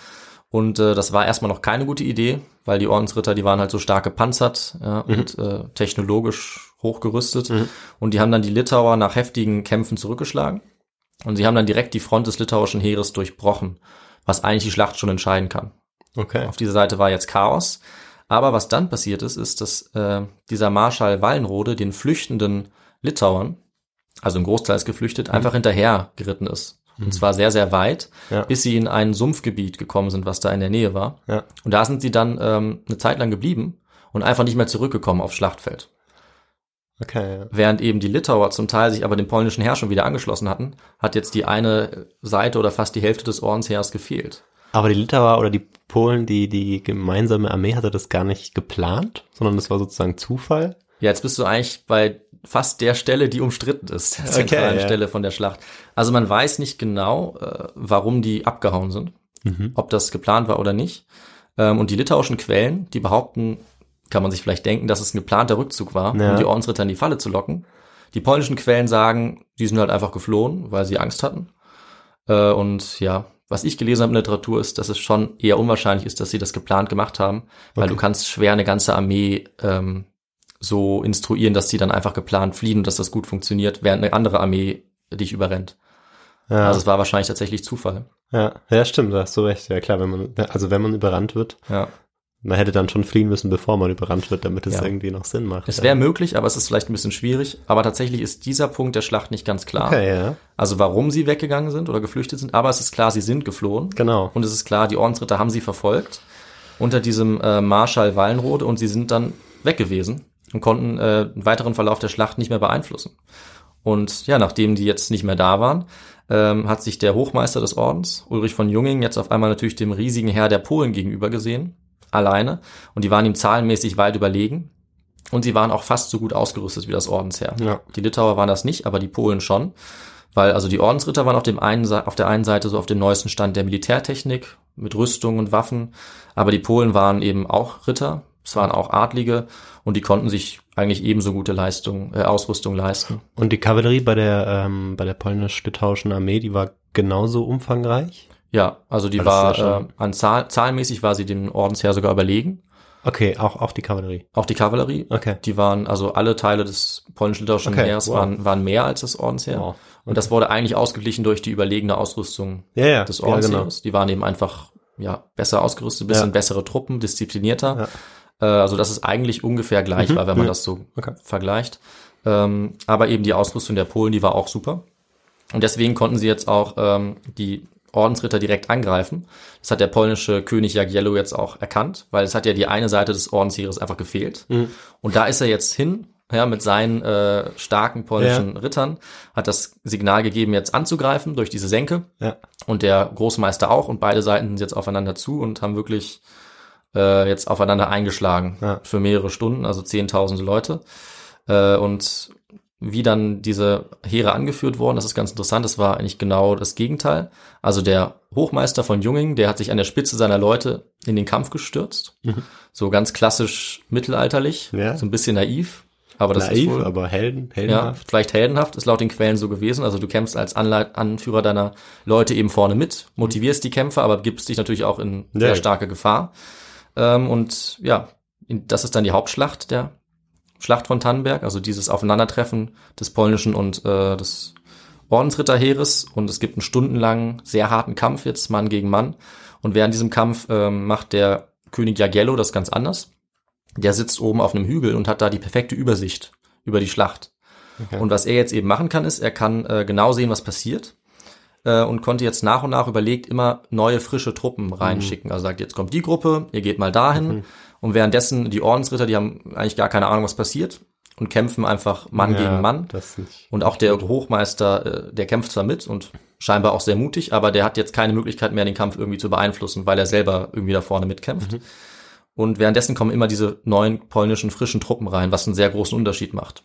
Und äh, das war erstmal noch keine gute Idee, weil die Ordensritter, die waren halt so stark gepanzert ja, und äh, technologisch hochgerüstet. Und die haben dann die Litauer nach heftigen Kämpfen zurückgeschlagen. Und sie haben dann direkt die Front des litauischen Heeres durchbrochen, was eigentlich die Schlacht schon entscheiden kann. Okay. Auf dieser Seite war jetzt Chaos. Aber was dann passiert ist, ist, dass äh, dieser Marschall Wallenrode den flüchtenden Litauern, also im Großteil ist geflüchtet, einfach hinterher geritten ist. Und zwar sehr, sehr weit, Ja. bis sie in ein Sumpfgebiet gekommen sind, was da in der Nähe war. Ja. Und da sind sie dann ähm, eine Zeit lang geblieben und einfach nicht mehr zurückgekommen aufs Schlachtfeld. Okay. Ja. Während eben die Litauer zum Teil sich aber dem polnischen Heer schon wieder angeschlossen hatten, hat jetzt die eine Seite oder fast die Hälfte des Ordensheers gefehlt. Aber die Litauer oder die Polen, die, die gemeinsame Armee hatte das gar nicht geplant, sondern das war sozusagen Zufall. Ja, jetzt bist du eigentlich bei fast der Stelle, die umstritten ist, der Okay, zentralen ja. Stelle von der Schlacht. Also man weiß nicht genau, äh, warum die abgehauen sind, ob das geplant war oder nicht. Ähm, und die litauischen Quellen, die behaupten, kann man sich vielleicht denken, dass es ein geplanter Rückzug war, Ja. um die Ordensritter in die Falle zu locken. Die polnischen Quellen sagen, die sind halt einfach geflohen, weil sie Angst hatten. Äh, und ja, was ich gelesen habe in der Literatur ist, dass es schon eher unwahrscheinlich ist, dass sie das geplant gemacht haben, weil Okay. du kannst schwer eine ganze Armee ähm, so instruieren, dass die dann einfach geplant fliehen und dass das gut funktioniert, während eine andere Armee dich überrennt. Ja, Also es war wahrscheinlich tatsächlich Zufall. ja, ja, stimmt, da hast du recht. Ja klar, wenn man, also wenn man überrannt wird, Ja. Man hätte dann schon fliehen müssen, bevor man überrannt wird, damit es Ja. irgendwie noch Sinn macht. Es ja. wäre möglich, aber es ist vielleicht ein bisschen schwierig. Aber tatsächlich ist dieser Punkt der Schlacht nicht ganz klar. Okay, ja, Also warum sie weggegangen sind oder geflüchtet sind, aber es ist klar, sie sind geflohen. genau. Und es ist klar, die Ordensritter haben sie verfolgt unter diesem äh, Marschall Wallenrode und sie sind dann weg gewesen und konnten äh, den weiteren Verlauf der Schlacht nicht mehr beeinflussen. Und ja, nachdem die jetzt nicht mehr da waren, ähm, hat sich der Hochmeister des Ordens, Ulrich von Junging, jetzt auf einmal natürlich dem riesigen Heer der Polen gegenüber gesehen, alleine. Und die waren ihm zahlenmäßig weit überlegen. Und sie waren auch fast so gut ausgerüstet wie das Ordensheer. Ja. Die Litauer waren das nicht, aber die Polen schon. Weil also die Ordensritter waren auf, dem einen, auf der einen Seite so auf dem neuesten Stand der Militärtechnik mit Rüstung und Waffen, aber die Polen waren eben auch Ritter, es waren auch Adlige und die konnten sich eigentlich ebenso gute Leistung, äh, Ausrüstung leisten. Und die Kavallerie bei der, ähm, bei der polnisch-litauischen Armee, die war genauso umfangreich? Ja, also die war schon- äh, an Zahl, zahlenmäßig war sie dem Ordensheer sogar überlegen. Okay, auch, auch die Kavallerie. Auch die Kavallerie, Okay. die waren also alle Teile des polnisch-litauischen Okay, Heers wow. waren, waren mehr als das Ordensheer. Wow. Und das wurde eigentlich ausgeglichen durch die überlegene Ausrüstung Ja, ja, des ja, genau. Die waren eben einfach ja besser ausgerüstet, bisschen bessere Truppen, disziplinierter. Äh, also dass es eigentlich ungefähr gleich war, wenn man das so Okay. vergleicht. Ähm, aber eben die Ausrüstung der Polen, die war auch super. Und deswegen konnten sie jetzt auch ähm, die Ordensritter direkt angreifen. Das hat der polnische König Jagiello jetzt auch erkannt, weil es hat ja die eine Seite des Ordensheeres einfach gefehlt. Mhm. Und da ist er jetzt hin, ja, mit seinen äh, starken polnischen Rittern, hat das Signal gegeben, jetzt anzugreifen durch diese Senke. Ja. Und der Großmeister auch. Und beide Seiten sind jetzt aufeinander zu und haben wirklich äh, jetzt aufeinander eingeschlagen Ja. für mehrere Stunden, also zehntausende Leute. Äh, und wie dann diese Heere angeführt wurden, das ist ganz interessant, das war eigentlich genau das Gegenteil. Also der Hochmeister von Junging, der hat sich an der Spitze seiner Leute in den Kampf gestürzt. So ganz klassisch mittelalterlich, Mhm. Ja. so ein bisschen naiv. Aber das Naiv, ist wohl, aber helden, ja, heldenhaft. vielleicht heldenhaft, ist laut den Quellen so gewesen. Also du kämpfst als Anleit Anführer deiner Leute eben vorne mit, motivierst die Kämpfer, aber gibst dich natürlich auch in Ja. sehr starke Gefahr. Ähm, und ja, das ist dann die Hauptschlacht der Schlacht von Tannenberg, also dieses Aufeinandertreffen des polnischen und äh, des Ordensritterheeres. Und es gibt einen stundenlangen, sehr harten Kampf jetzt, Mann gegen Mann. Und während diesem Kampf ähm, macht der König Jagiello das ganz anders. Der sitzt oben auf einem Hügel und hat da die perfekte Übersicht über die Schlacht. Okay. Und was er jetzt eben machen kann, ist, er kann äh, genau sehen, was passiert äh, und konnte jetzt nach und nach überlegt immer neue frische Truppen reinschicken. Also sagt, jetzt kommt die Gruppe, ihr geht mal dahin. Und währenddessen die Ordensritter, die haben eigentlich gar keine Ahnung, was passiert und kämpfen einfach Mann Ja, gegen Mann. Und auch der Hochmeister, äh, der kämpft zwar mit und scheinbar auch sehr mutig, aber der hat jetzt keine Möglichkeit mehr, den Kampf irgendwie zu beeinflussen, weil er selber irgendwie da vorne mitkämpft. Und währenddessen kommen immer diese neuen polnischen frischen Truppen rein, was einen sehr großen Unterschied macht.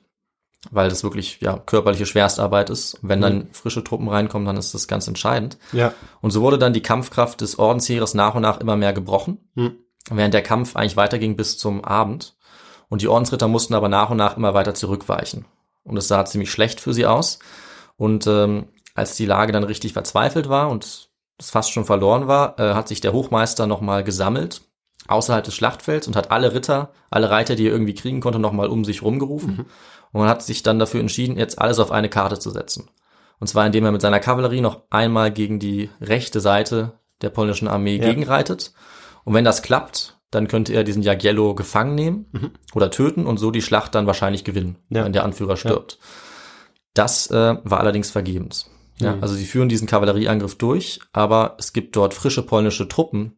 Weil das wirklich ja körperliche Schwerstarbeit ist. Und wenn dann frische Truppen reinkommen, dann ist das ganz entscheidend. Ja. Und so wurde dann die Kampfkraft des Ordensheeres nach und nach immer mehr gebrochen. Hm. Während der Kampf eigentlich weiterging bis zum Abend. Und die Ordensritter mussten aber nach und nach immer weiter zurückweichen. Und es sah ziemlich schlecht für sie aus. Und ähm, als die Lage dann richtig verzweifelt war und es fast schon verloren war, äh, hat sich der Hochmeister nochmal gesammelt außerhalb des Schlachtfelds und hat alle Ritter, alle Reiter, die er irgendwie kriegen konnte, nochmal um sich rumgerufen. Mhm. Und hat sich dann dafür entschieden, jetzt alles auf eine Karte zu setzen. Und zwar indem er mit seiner Kavallerie noch einmal gegen die rechte Seite der polnischen Armee ja. gegenreitet. Und wenn das klappt, dann könnte er diesen Jagiello gefangen nehmen mhm. oder töten und so die Schlacht dann wahrscheinlich gewinnen, ja. wenn der Anführer stirbt. Ja. Das äh, war allerdings vergebens. Ja, mhm. also sie führen diesen Kavallerieangriff durch, aber es gibt dort frische polnische Truppen,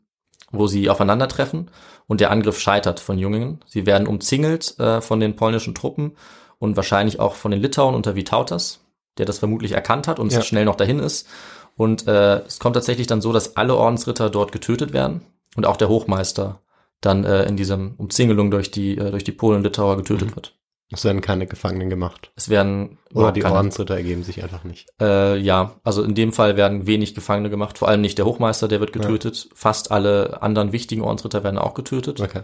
wo sie aufeinandertreffen und der Angriff scheitert von Jungingen. Sie werden umzingelt äh, von den polnischen Truppen und wahrscheinlich auch von den Litauen unter Vitautas, der das vermutlich erkannt hat und ja. schnell noch dahin ist. Und äh, es kommt tatsächlich dann so, dass alle Ordensritter dort getötet werden und auch der Hochmeister dann äh, in diesem Umzingelung durch die äh, durch die Polen und Litauer getötet mhm. wird. Es werden keine Gefangenen gemacht. Es werden oder die keine, Ordensritter ergeben sich einfach nicht. Äh, ja, also in dem Fall werden wenig Gefangene gemacht. Vor allem nicht der Hochmeister, der wird getötet. Ja. Fast alle anderen wichtigen Ordensritter werden auch getötet. Okay.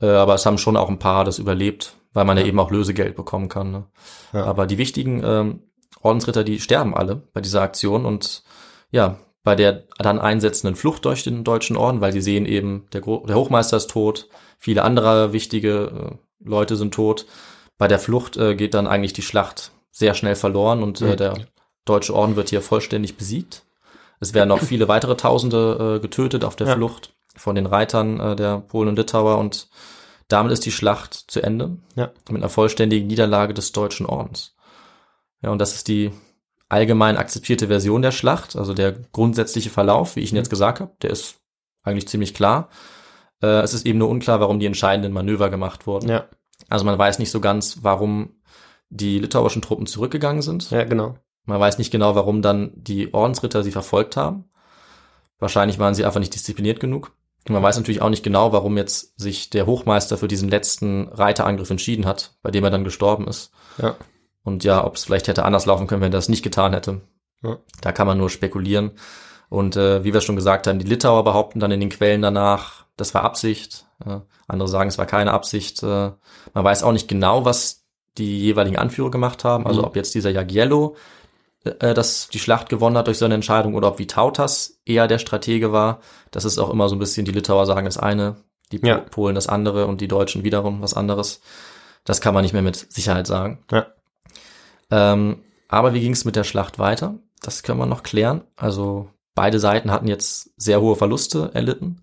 Äh, aber es haben schon auch ein paar das überlebt, weil man ja, ja eben auch Lösegeld bekommen kann. Ne? Ja. Aber die wichtigen ähm, Ordensritter, die sterben alle bei dieser Aktion und ja, bei der dann einsetzenden Flucht durch den deutschen Orden, weil sie sehen eben, der, der Hochmeister ist tot, viele andere wichtige äh, Leute sind tot bei der Flucht äh, geht dann eigentlich die Schlacht sehr schnell verloren und äh, der deutsche Orden wird hier vollständig besiegt. Es werden auch viele weitere Tausende äh, getötet auf der ja. Flucht von den Reitern äh, der Polen und Litauer und damit ist die Schlacht zu Ende ja. mit einer vollständigen Niederlage des deutschen Ordens. Ja, und das ist die allgemein akzeptierte Version der Schlacht, also der grundsätzliche Verlauf, wie ich ihn jetzt gesagt habe, der ist eigentlich ziemlich klar. Äh, es ist eben nur unklar, warum die entscheidenden Manöver gemacht wurden. Ja. Also man weiß nicht so ganz, warum die litauischen Truppen zurückgegangen sind. Ja, genau. Man weiß nicht genau, warum dann die Ordensritter sie verfolgt haben. Wahrscheinlich waren sie einfach nicht diszipliniert genug. Und man weiß natürlich auch nicht genau, warum jetzt sich der Hochmeister für diesen letzten Reiterangriff entschieden hat, bei dem er dann gestorben ist. Ja. Und ja, ob es vielleicht hätte anders laufen können, wenn er das nicht getan hätte. Ja. Da kann man nur spekulieren. Und äh, wie wir schon gesagt haben, die Litauer behaupten dann in den Quellen danach, das war Absicht. Äh, andere sagen, es war keine Absicht. Äh, man weiß auch nicht genau, was die jeweiligen Anführer gemacht haben. Also mhm. ob jetzt dieser Jagiello äh, das die Schlacht gewonnen hat durch seine Entscheidung oder ob Vitautas eher der Stratege war. Das ist auch immer so ein bisschen, die Litauer sagen das eine, die ja. Polen das andere und die Deutschen wiederum was anderes. Das kann man nicht mehr mit Sicherheit sagen. Ja. Ähm, aber wie ging es mit der Schlacht weiter? Das können wir noch klären. Also beide Seiten hatten jetzt sehr hohe Verluste erlitten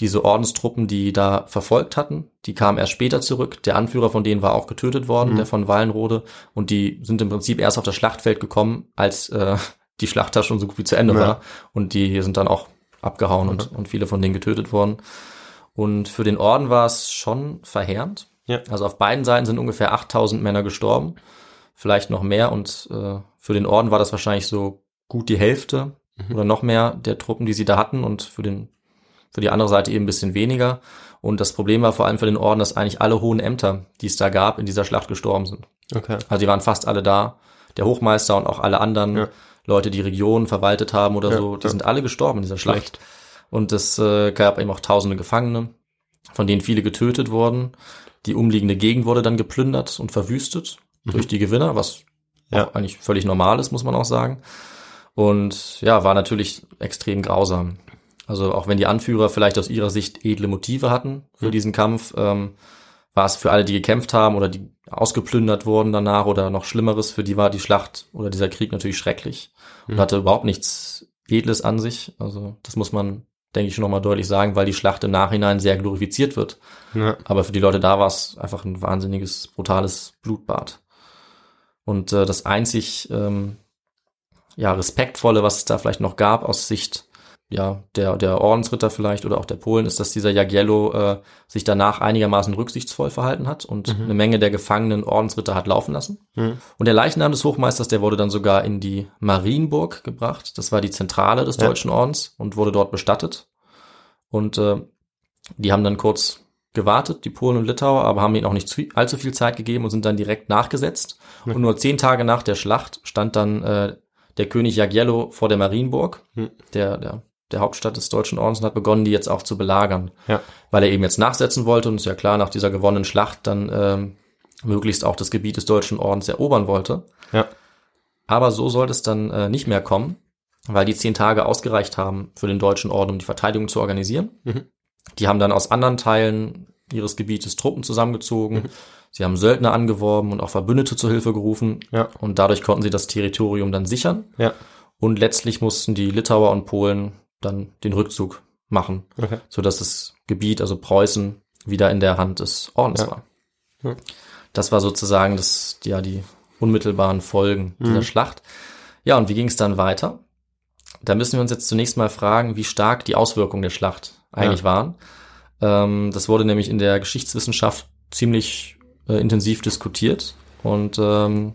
diese Ordenstruppen, die da verfolgt hatten, die kamen erst später zurück. Der Anführer von denen war auch getötet worden, mhm. der von Wallenrode. Und die sind im Prinzip erst auf das Schlachtfeld gekommen, als äh, *laughs* die Schlacht da schon so gut wie zu Ende ja. war. Und die sind dann auch abgehauen mhm. und, und viele von denen getötet worden. Und für den Orden war es schon verheerend. Ja. Also auf beiden Seiten sind ungefähr 8000 Männer gestorben, vielleicht noch mehr. Und äh, für den Orden war das wahrscheinlich so gut die Hälfte mhm. oder noch mehr der Truppen, die sie da hatten. Und für den für die andere Seite eben ein bisschen weniger. Und das Problem war vor allem für den Orden, dass eigentlich alle hohen Ämter, die es da gab, in dieser Schlacht gestorben sind. Okay. Also die waren fast alle da. Der Hochmeister und auch alle anderen ja. Leute, die Regionen verwaltet haben oder ja, so, die ja. sind alle gestorben in dieser Schlacht. Schlecht. Und es äh, gab eben auch tausende Gefangene, von denen viele getötet wurden. Die umliegende Gegend wurde dann geplündert und verwüstet mhm. durch die Gewinner, was ja. eigentlich völlig normal ist, muss man auch sagen. Und ja, war natürlich extrem grausam. Also auch wenn die Anführer vielleicht aus ihrer Sicht edle Motive hatten für mhm. diesen Kampf, ähm, war es für alle, die gekämpft haben oder die ausgeplündert wurden danach oder noch Schlimmeres, für die war die Schlacht oder dieser Krieg natürlich schrecklich mhm. und hatte überhaupt nichts Edles an sich. Also das muss man, denke ich, schon nochmal deutlich sagen, weil die Schlacht im Nachhinein sehr glorifiziert wird. Ja. Aber für die Leute da war es einfach ein wahnsinniges, brutales Blutbad. Und äh, das einzig ähm, ja, respektvolle, was es da vielleicht noch gab aus Sicht ja, der, der Ordensritter vielleicht oder auch der Polen ist, dass dieser Jagiello äh, sich danach einigermaßen rücksichtsvoll verhalten hat und mhm. eine Menge der gefangenen Ordensritter hat laufen lassen. Mhm. Und der Leichnam des Hochmeisters, der wurde dann sogar in die Marienburg gebracht. Das war die Zentrale des ja. Deutschen Ordens und wurde dort bestattet. Und äh, die haben dann kurz gewartet, die Polen und Litauer, aber haben ihnen auch nicht zu, allzu viel Zeit gegeben und sind dann direkt nachgesetzt. Mhm. Und nur zehn Tage nach der Schlacht stand dann äh, der König Jagiello vor der Marienburg, mhm. der, der der Hauptstadt des Deutschen Ordens und hat begonnen, die jetzt auch zu belagern. Ja. Weil er eben jetzt nachsetzen wollte und ist ja klar, nach dieser gewonnenen Schlacht dann ähm, möglichst auch das Gebiet des Deutschen Ordens erobern wollte. Ja. Aber so sollte es dann äh, nicht mehr kommen, weil die zehn Tage ausgereicht haben für den Deutschen Orden, um die Verteidigung zu organisieren. Mhm. Die haben dann aus anderen Teilen ihres Gebietes Truppen zusammengezogen. Mhm. Sie haben Söldner angeworben und auch Verbündete zur Hilfe gerufen. Ja. Und dadurch konnten sie das Territorium dann sichern. Ja. Und letztlich mussten die Litauer und Polen dann den Rückzug machen, Okay. sodass das Gebiet, also Preußen, wieder in der Hand des Ordens Ja. war. Ja. Das war sozusagen das, ja, die unmittelbaren Folgen dieser Mhm. Schlacht. Ja, und wie ging es dann weiter? Da müssen wir uns jetzt zunächst mal fragen, wie stark die Auswirkungen der Schlacht eigentlich Ja. waren. Ähm, das wurde nämlich in der Geschichtswissenschaft ziemlich äh, intensiv diskutiert. Und ähm,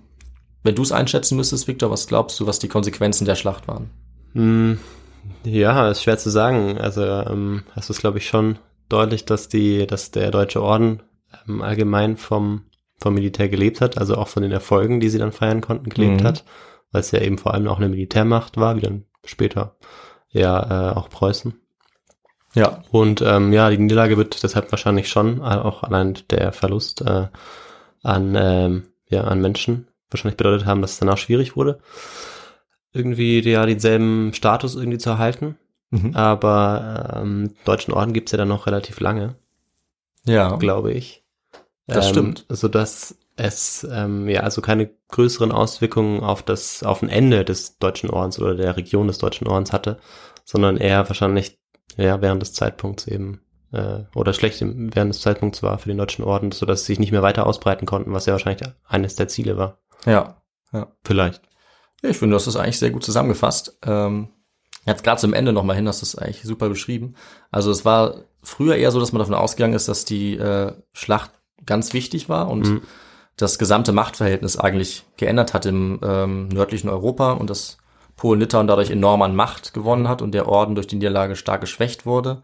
wenn du es einschätzen müsstest, Victor, was glaubst du, was die Konsequenzen der Schlacht waren? Hm, ja, ist schwer zu sagen. Also ähm, hast du es, glaube ich, schon deutlich, dass die, dass der Deutsche Orden ähm, allgemein vom, vom Militär gelebt hat, also auch von den Erfolgen, die sie dann feiern konnten, gelebt Mhm. hat, weil es ja eben vor allem auch eine Militärmacht war, wie dann später ja äh, auch Preußen. Ja. Und ähm, ja, die Niederlage wird deshalb wahrscheinlich schon, äh, auch allein der Verlust äh, an, ähm, ja, an Menschen wahrscheinlich bedeutet haben, dass es danach schwierig wurde, irgendwie ja denselben Status irgendwie zu erhalten. Mhm. Aber ähm, deutschen Orden gibt's ja dann noch relativ lange, Ja. glaube ich. Das ähm, stimmt. So dass es ähm, ja also keine größeren Auswirkungen auf das auf ein Ende des deutschen Ordens oder der Region des deutschen Ordens hatte, sondern eher wahrscheinlich ja während des Zeitpunkts eben äh, oder schlecht im, während des Zeitpunkts war für den deutschen Orden, so dass sie sich nicht mehr weiter ausbreiten konnten, was ja wahrscheinlich eines der Ziele war. Ja. Vielleicht. Ja, ich finde, du hast das eigentlich sehr gut zusammengefasst. Ähm, jetzt gerade zum Ende nochmal hin, hast du es eigentlich super beschrieben. Also es war früher eher so, dass man davon ausgegangen ist, dass die äh, Schlacht ganz wichtig war und Mhm. das gesamte Machtverhältnis eigentlich geändert hat im ähm, nördlichen Europa und dass Polen-Litauen dadurch enorm an Macht gewonnen hat und der Orden durch die Niederlage stark geschwächt wurde.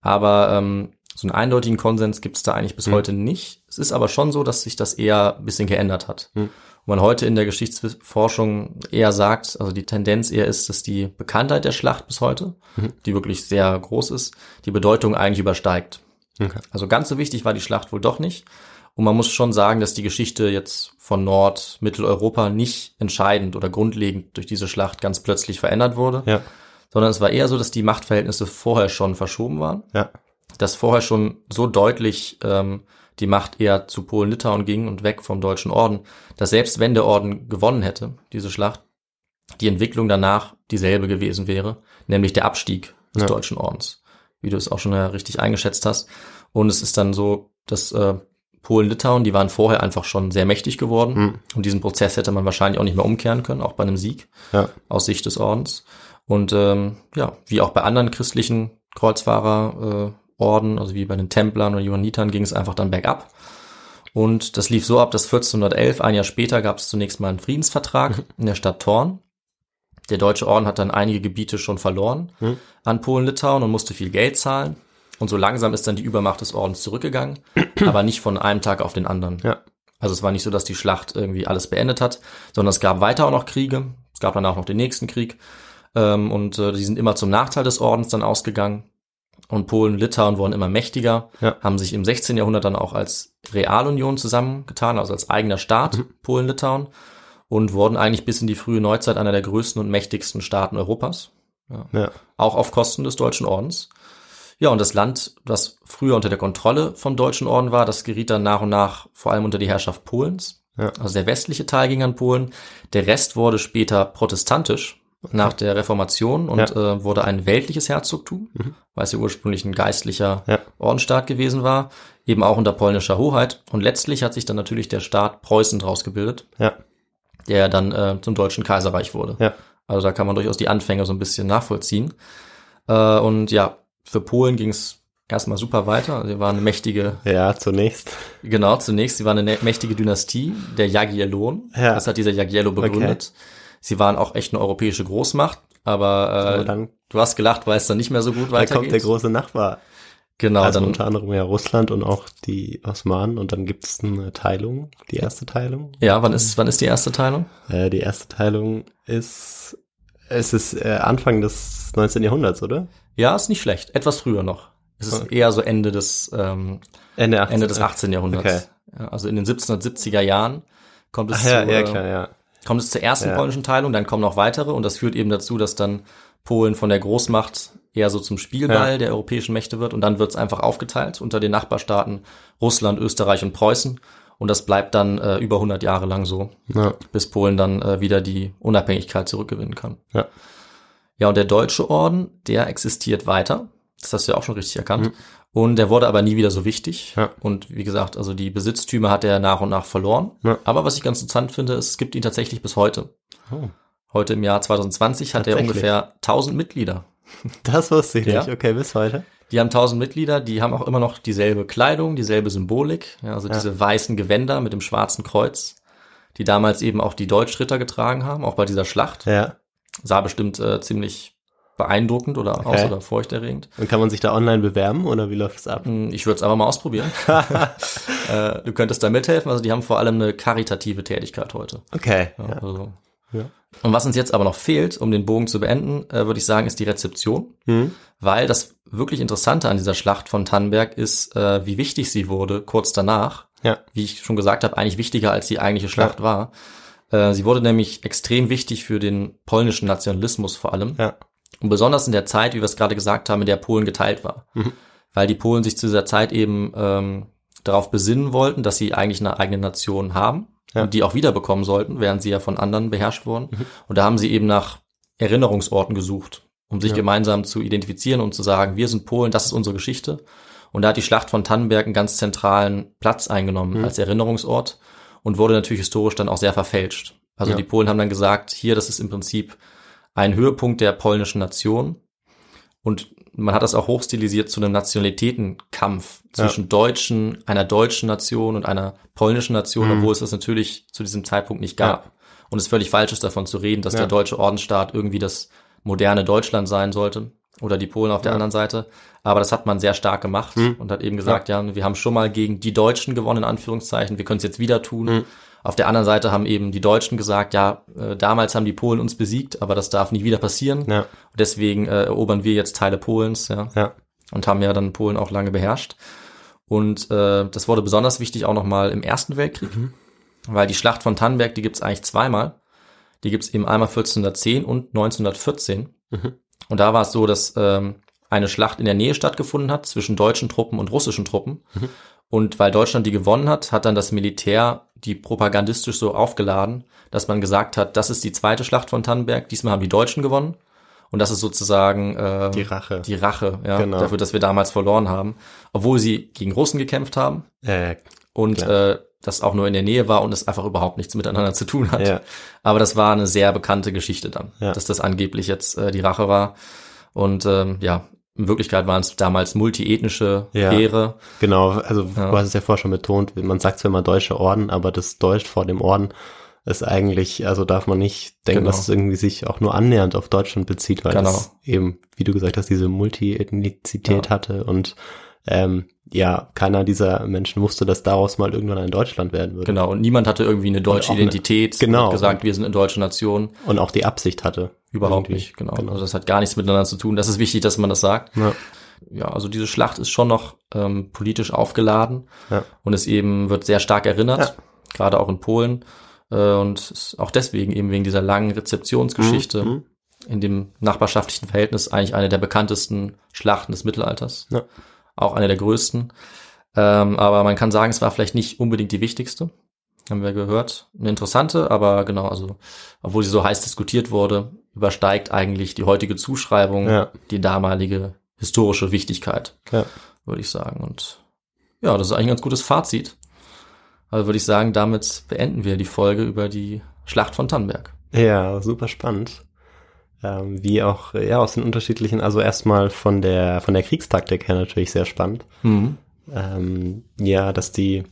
Aber ähm, so einen eindeutigen Konsens gibt es da eigentlich bis Mhm. heute nicht. Es ist aber schon so, dass sich das eher ein bisschen geändert hat. Mhm. Und man heute in der Geschichtsforschung eher sagt, also die Tendenz eher ist, dass die Bekanntheit der Schlacht bis heute, Mhm. die wirklich sehr groß ist, die Bedeutung eigentlich übersteigt. Okay. Also ganz so wichtig war die Schlacht wohl doch nicht. Und man muss schon sagen, dass die Geschichte jetzt von Nord, Mitteleuropa nicht entscheidend oder grundlegend durch diese Schlacht ganz plötzlich verändert wurde, Ja. sondern es war eher so, dass die Machtverhältnisse vorher schon verschoben waren, Ja. dass vorher schon so deutlich ähm, die Macht eher zu Polen-Litauen ging und weg vom Deutschen Orden, dass selbst wenn der Orden gewonnen hätte, diese Schlacht, die Entwicklung danach dieselbe gewesen wäre, nämlich der Abstieg des Ja. Deutschen Ordens, wie du es auch schon ja richtig eingeschätzt hast. Und es ist dann so, dass äh, Polen-Litauen, die waren vorher einfach schon sehr mächtig geworden. Mhm. Und diesen Prozess hätte man wahrscheinlich auch nicht mehr umkehren können, auch bei einem Sieg Ja. aus Sicht des Ordens. Und ähm, ja, wie auch bei anderen christlichen Kreuzfahrerorden, äh, also wie bei den Templern oder Johannitern, ging es einfach dann bergab. Und das lief so ab, dass 1411, ein Jahr später, gab es zunächst mal einen Friedensvertrag in der Stadt Thorn. Der Deutsche Orden hat dann einige Gebiete schon verloren Mhm. an Polen-Litauen und musste viel Geld zahlen. Und so langsam ist dann die Übermacht des Ordens zurückgegangen, *clears throat* aber nicht von einem Tag auf den anderen. Ja. Also es war nicht so, dass die Schlacht irgendwie alles beendet hat, sondern es gab weiter auch noch Kriege. Es gab danach noch den nächsten Krieg. Ähm, und äh, die sind immer zum Nachteil des Ordens dann ausgegangen. Und Polen und Litauen wurden immer mächtiger, Ja. haben sich im 16. Jahrhundert dann auch als Realunion zusammengetan, also als eigener Staat, Mhm. Polen-Litauen, und wurden eigentlich bis in die frühe Neuzeit einer der größten und mächtigsten Staaten Europas. Ja. Auch auf Kosten des Deutschen Ordens. Ja, und das Land, das früher unter der Kontrolle vom Deutschen Orden war, das geriet dann nach und nach vor allem unter die Herrschaft Polens. Ja. Also der westliche Teil ging an Polen. Der Rest wurde später protestantisch nach der Reformation und äh, wurde ein weltliches Herzogtum, Mhm. weil es ja ursprünglich ein geistlicher Ja. Ordensstaat gewesen war, eben auch unter polnischer Hoheit. Und letztlich hat sich dann natürlich der Staat Preußen draus gebildet, Ja. der dann äh, zum Deutschen Kaiserreich wurde. Ja. Also da kann man durchaus die Anfänge so ein bisschen nachvollziehen. Äh, und ja, für Polen ging es erstmal super weiter. Sie waren eine mächtige, Ja, zunächst. genau, zunächst, sie waren eine mächtige Dynastie, der Jagiellon. Ja. Das hat dieser Jagiello begründet. Sie waren auch echt eine europäische Großmacht, aber, äh, Aber dann, du hast gelacht, weil es dann nicht mehr so gut da weitergeht. kommt der große Nachbar. genau, also dann, unter anderem ja Russland und auch die Osmanen und dann gibt's eine Teilung, die erste Teilung. ja, wann ist, wann ist die erste Teilung? Äh, die erste Teilung ist Es ist äh, Anfang des 19. Jahrhunderts, oder? Ja, ist nicht schlecht. Etwas früher noch. Es ist Okay. eher so Ende des, ähm, Ende, 18, Ende des 18. Jahrhunderts. Okay. Also in den 1770er Jahren kommt es, Ach zu, ja, klar, ja. kommt es zur ersten Ja. polnischen Teilung, dann kommen noch weitere und das führt eben dazu, dass dann Polen von der Großmacht eher so zum Spielball Ja. der europäischen Mächte wird und dann wird es einfach aufgeteilt unter den Nachbarstaaten Russland, Österreich und Preußen und das bleibt dann äh, über 100 Jahre lang so, ja. bis Polen dann äh, wieder die Unabhängigkeit zurückgewinnen kann. Ja. Ja, und der Deutsche Orden, der existiert weiter. Das hast du ja auch schon richtig erkannt. Und der wurde aber nie wieder so wichtig. Ja. Und wie gesagt, also die Besitztümer hat er nach und nach verloren. Ja. Aber was ich ganz interessant finde, ist, es gibt ihn tatsächlich bis heute. Oh. Heute im Jahr 2020 hat er ungefähr 1000 Mitglieder. *laughs* Das wusste ich Ja. nicht. Okay, bis heute. Die haben 1000 Mitglieder, die haben auch immer noch dieselbe Kleidung, dieselbe Symbolik, ja, also diese weißen Gewänder mit dem schwarzen Kreuz, die damals eben auch die Deutschritter getragen haben, auch bei dieser Schlacht. Ja. Sah bestimmt äh, ziemlich beeindruckend oder aus Okay. oder furchterregend. Und kann man sich da online bewerben oder wie läuft es ab? Hm, Ich würde es aber mal ausprobieren. *laughs* äh, du könntest da mithelfen. Also die haben vor allem eine karitative Tätigkeit heute. Okay. Ja, Ja. Also. Ja. Und was uns jetzt aber noch fehlt, um den Bogen zu beenden, äh, würde ich sagen, ist die Rezeption. Hm? Weil das wirklich Interessante an dieser Schlacht von Tannenberg ist, äh, wie wichtig sie wurde kurz danach. Ja. Wie ich schon gesagt habe, eigentlich wichtiger als die eigentliche Schlacht war. Äh, sie wurde nämlich extrem wichtig für den polnischen Nationalismus vor allem. Ja. Und besonders in der Zeit, wie wir es gerade gesagt haben, in der Polen geteilt war. Mhm. Weil die Polen sich zu dieser Zeit eben ähm, darauf besinnen wollten, dass sie eigentlich eine eigene Nation haben Ja. und die auch wiederbekommen sollten, während sie ja von anderen beherrscht wurden. Und da haben sie eben nach Erinnerungsorten gesucht, um sich Ja. gemeinsam zu identifizieren und zu sagen, wir sind Polen, das ist unsere Geschichte. Und da hat die Schlacht von Tannenberg einen ganz zentralen Platz eingenommen Mhm. als Erinnerungsort und wurde natürlich historisch dann auch sehr verfälscht. Also Ja. die Polen haben dann gesagt, hier, das ist im Prinzip ein Höhepunkt der polnischen Nation. Und man hat das auch hochstilisiert zu einem Nationalitätenkampf zwischen Deutschen, einer deutschen Nation und einer polnischen Nation, Mhm. obwohl es das natürlich zu diesem Zeitpunkt nicht gab. Und es völlig falsch ist, davon zu reden, dass Ja. der deutsche Ordensstaat irgendwie das moderne Deutschland sein sollte oder die Polen auf der Ja. anderen Seite. Aber das hat man sehr stark gemacht Mhm. und hat eben gesagt, ja. wir haben schon mal gegen die Deutschen gewonnen, in Anführungszeichen, wir können es jetzt wieder tun. Mhm. Auf der anderen Seite haben eben die Deutschen gesagt, ja, äh, damals haben die Polen uns besiegt, aber das darf nie wieder passieren. Ja. Deswegen äh, erobern wir jetzt Teile Polens, ja, Ja. und haben ja dann Polen auch lange beherrscht. Und äh, das wurde besonders wichtig auch nochmal im Ersten Weltkrieg, weil die Schlacht von Tannenberg, die gibt's eigentlich zweimal. Die gibt's eben einmal 1410 und 1914. Mhm. Und da war es so, dass ähm, eine Schlacht in der Nähe stattgefunden hat zwischen deutschen Truppen und russischen Truppen. Mhm. Und weil Deutschland die gewonnen hat, hat dann das Militär die propagandistisch so aufgeladen, dass man gesagt hat, das ist die zweite Schlacht von Tannenberg, diesmal haben die Deutschen gewonnen. Und das ist sozusagen äh, Die Rache. die Rache, ja, Genau. dafür, dass wir damals verloren haben, obwohl sie gegen Russen gekämpft haben Äh, und Klar. äh, das auch nur in der Nähe war und es einfach überhaupt nichts miteinander zu tun hat. Ja. Aber das war eine sehr bekannte Geschichte dann, Ja. dass das angeblich jetzt äh, die Rache war. Und ähm, ja, in Wirklichkeit waren es damals multiethnische Ja. Heere. Genau, also Ja. du hast es ja vorher schon betont, man sagt zwar immer deutsche Orden, aber das Deutsch vor dem Orden ist eigentlich, also darf man nicht denken, Genau. dass es irgendwie sich auch nur annähernd auf Deutschland bezieht, weil Genau. es eben, wie du gesagt hast, diese Multiethnizität Ja. hatte und ähm, ja, keiner dieser Menschen wusste, dass daraus mal irgendwann ein Deutschland werden würde. Genau, und niemand hatte irgendwie eine deutsche auch eine- Identität genau. gesagt, wir sind eine deutsche Nation. Und auch die Absicht hatte. Überhaupt Irgendwie. nicht, genau. Also das hat gar nichts miteinander zu tun. Das ist wichtig, dass man das sagt. Ja. Ja, also diese Schlacht ist schon noch ähm, politisch aufgeladen Ja. und es eben wird sehr stark erinnert, Ja. gerade auch in Polen. Äh, und auch deswegen eben wegen dieser langen Rezeptionsgeschichte Mhm. in dem nachbarschaftlichen Verhältnis eigentlich eine der bekanntesten Schlachten des Mittelalters. Ja. Auch eine der größten. Ähm, aber man kann sagen, es war vielleicht nicht unbedingt die wichtigste. Haben wir gehört. Eine interessante, aber genau, also, obwohl sie so heiß diskutiert wurde, übersteigt eigentlich die heutige Zuschreibung Ja. die damalige historische Wichtigkeit, Ja. würde ich sagen. Und ja, das ist eigentlich ein ganz gutes Fazit. Also würde ich sagen, damit beenden wir die Folge über die Schlacht von Tannenberg. Ja, super spannend. Ähm, wie auch, ja, aus den unterschiedlichen, also erstmal von der, von der Kriegstaktik her natürlich sehr spannend. Mhm. Ähm, ja, dass die,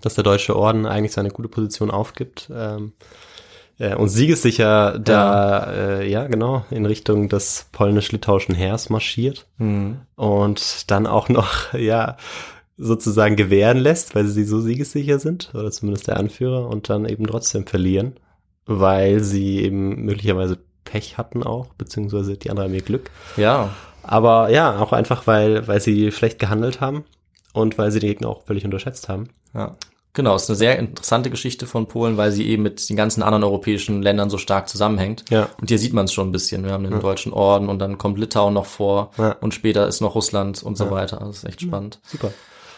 dass der Deutsche Orden eigentlich seine gute Position aufgibt, ähm, äh, und siegessicher da, äh, ja, genau, in Richtung des polnisch-litauischen Heers marschiert Mhm. und dann auch noch, *laughs* ja, sozusagen gewähren lässt, weil sie so siegessicher sind, oder zumindest der Anführer, und dann eben trotzdem verlieren, weil sie eben möglicherweise Pech hatten auch, beziehungsweise die anderen haben ihr Glück. Ja, Aber ja, auch einfach, weil, weil sie schlecht gehandelt haben und weil sie den Gegner auch völlig unterschätzt haben. ja. Genau, ist eine sehr interessante Geschichte von Polen, weil sie eben mit den ganzen anderen europäischen Ländern so stark zusammenhängt. Ja. Und hier sieht man es schon ein bisschen. Wir haben den deutschen Orden und dann kommt Litauen noch vor Ja. und später ist noch Russland und so weiter. Das ist echt spannend. Super.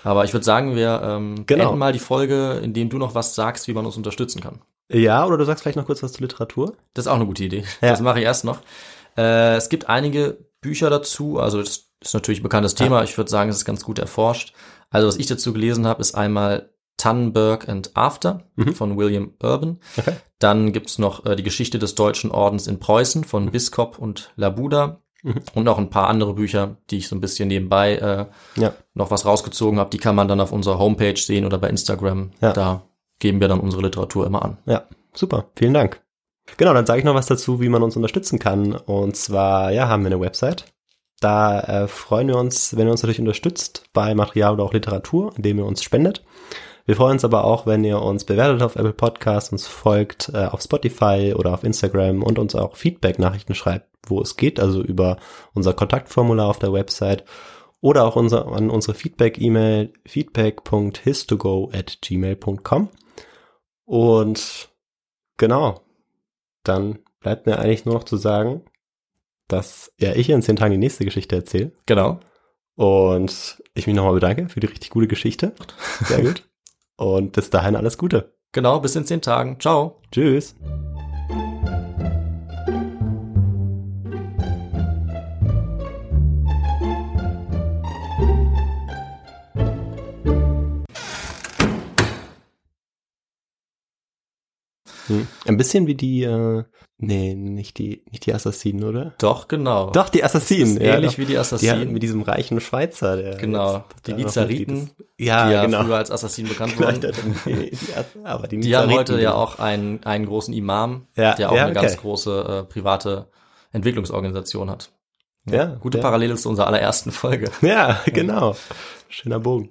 Aber ich würde sagen, wir ähm, Genau. beenden mal die Folge, indem du noch was sagst, wie man uns unterstützen kann. Ja, oder du sagst vielleicht noch kurz was zur Literatur? Das ist auch eine gute Idee. Ja. Das mache ich erst noch. Äh, es gibt einige Bücher dazu, also das ist natürlich ein bekanntes Thema. Ich würde sagen, es ist ganz gut erforscht. Also was ich dazu gelesen habe, ist einmal Tannenberg and After von William Urban. Mhm. Okay. Dann gibt's noch äh, die Geschichte des Deutschen Ordens in Preußen von Biskop und Labuda. Mhm. *laughs* Und noch ein paar andere Bücher, die ich so ein bisschen nebenbei äh, Ja. noch was rausgezogen habe. Die kann man dann auf unserer Homepage sehen oder bei Instagram. Ja. Da geben wir dann unsere Literatur immer an. Ja, super. Vielen Dank. Genau, dann sage ich noch was dazu, wie man uns unterstützen kann. Und zwar, ja, haben wir eine Website. Da äh, freuen wir uns, wenn ihr uns natürlich unterstützt bei Material oder auch Literatur, indem ihr uns spendet. Wir freuen uns aber auch, wenn ihr uns bewertet auf Apple Podcasts, uns folgt äh, auf Spotify oder auf Instagram und uns auch Feedback-Nachrichten schreibt, wo es geht, also über unser Kontaktformular auf der Website oder auch unser, an unsere Feedback-E-Mail feedback.histogo at gmail.com. Und genau, dann bleibt mir eigentlich nur noch zu sagen, dass ja ich in zehn Tagen die nächste Geschichte erzähle. Genau. Und ich mich nochmal bedanke für die richtig gute Geschichte. Sehr *laughs* gut. Und bis dahin alles Gute. Genau, bis in zehn Tagen. Ciao. Tschüss. Hm. Ein bisschen wie die, äh, nee, nicht die, nicht die Assassinen, oder? Doch, genau. Doch, die Assassinen. Ist ähnlich doch. wie die Die Assassinen. hatten mit diesem reichen Schweizer, der Genau. jetzt Die Nizariten. Ja, die ja genau. früher als Assassinen bekannt *laughs* wurden. die, die, aber die, *laughs* Die haben heute ja auch einen, einen großen Imam, Ja, der auch ja, eine okay. ganz große äh, private Entwicklungsorganisation hat. Ja, Gute ja. Parallele zu unserer allerersten Folge. Ja, *laughs* genau. Schöner Bogen.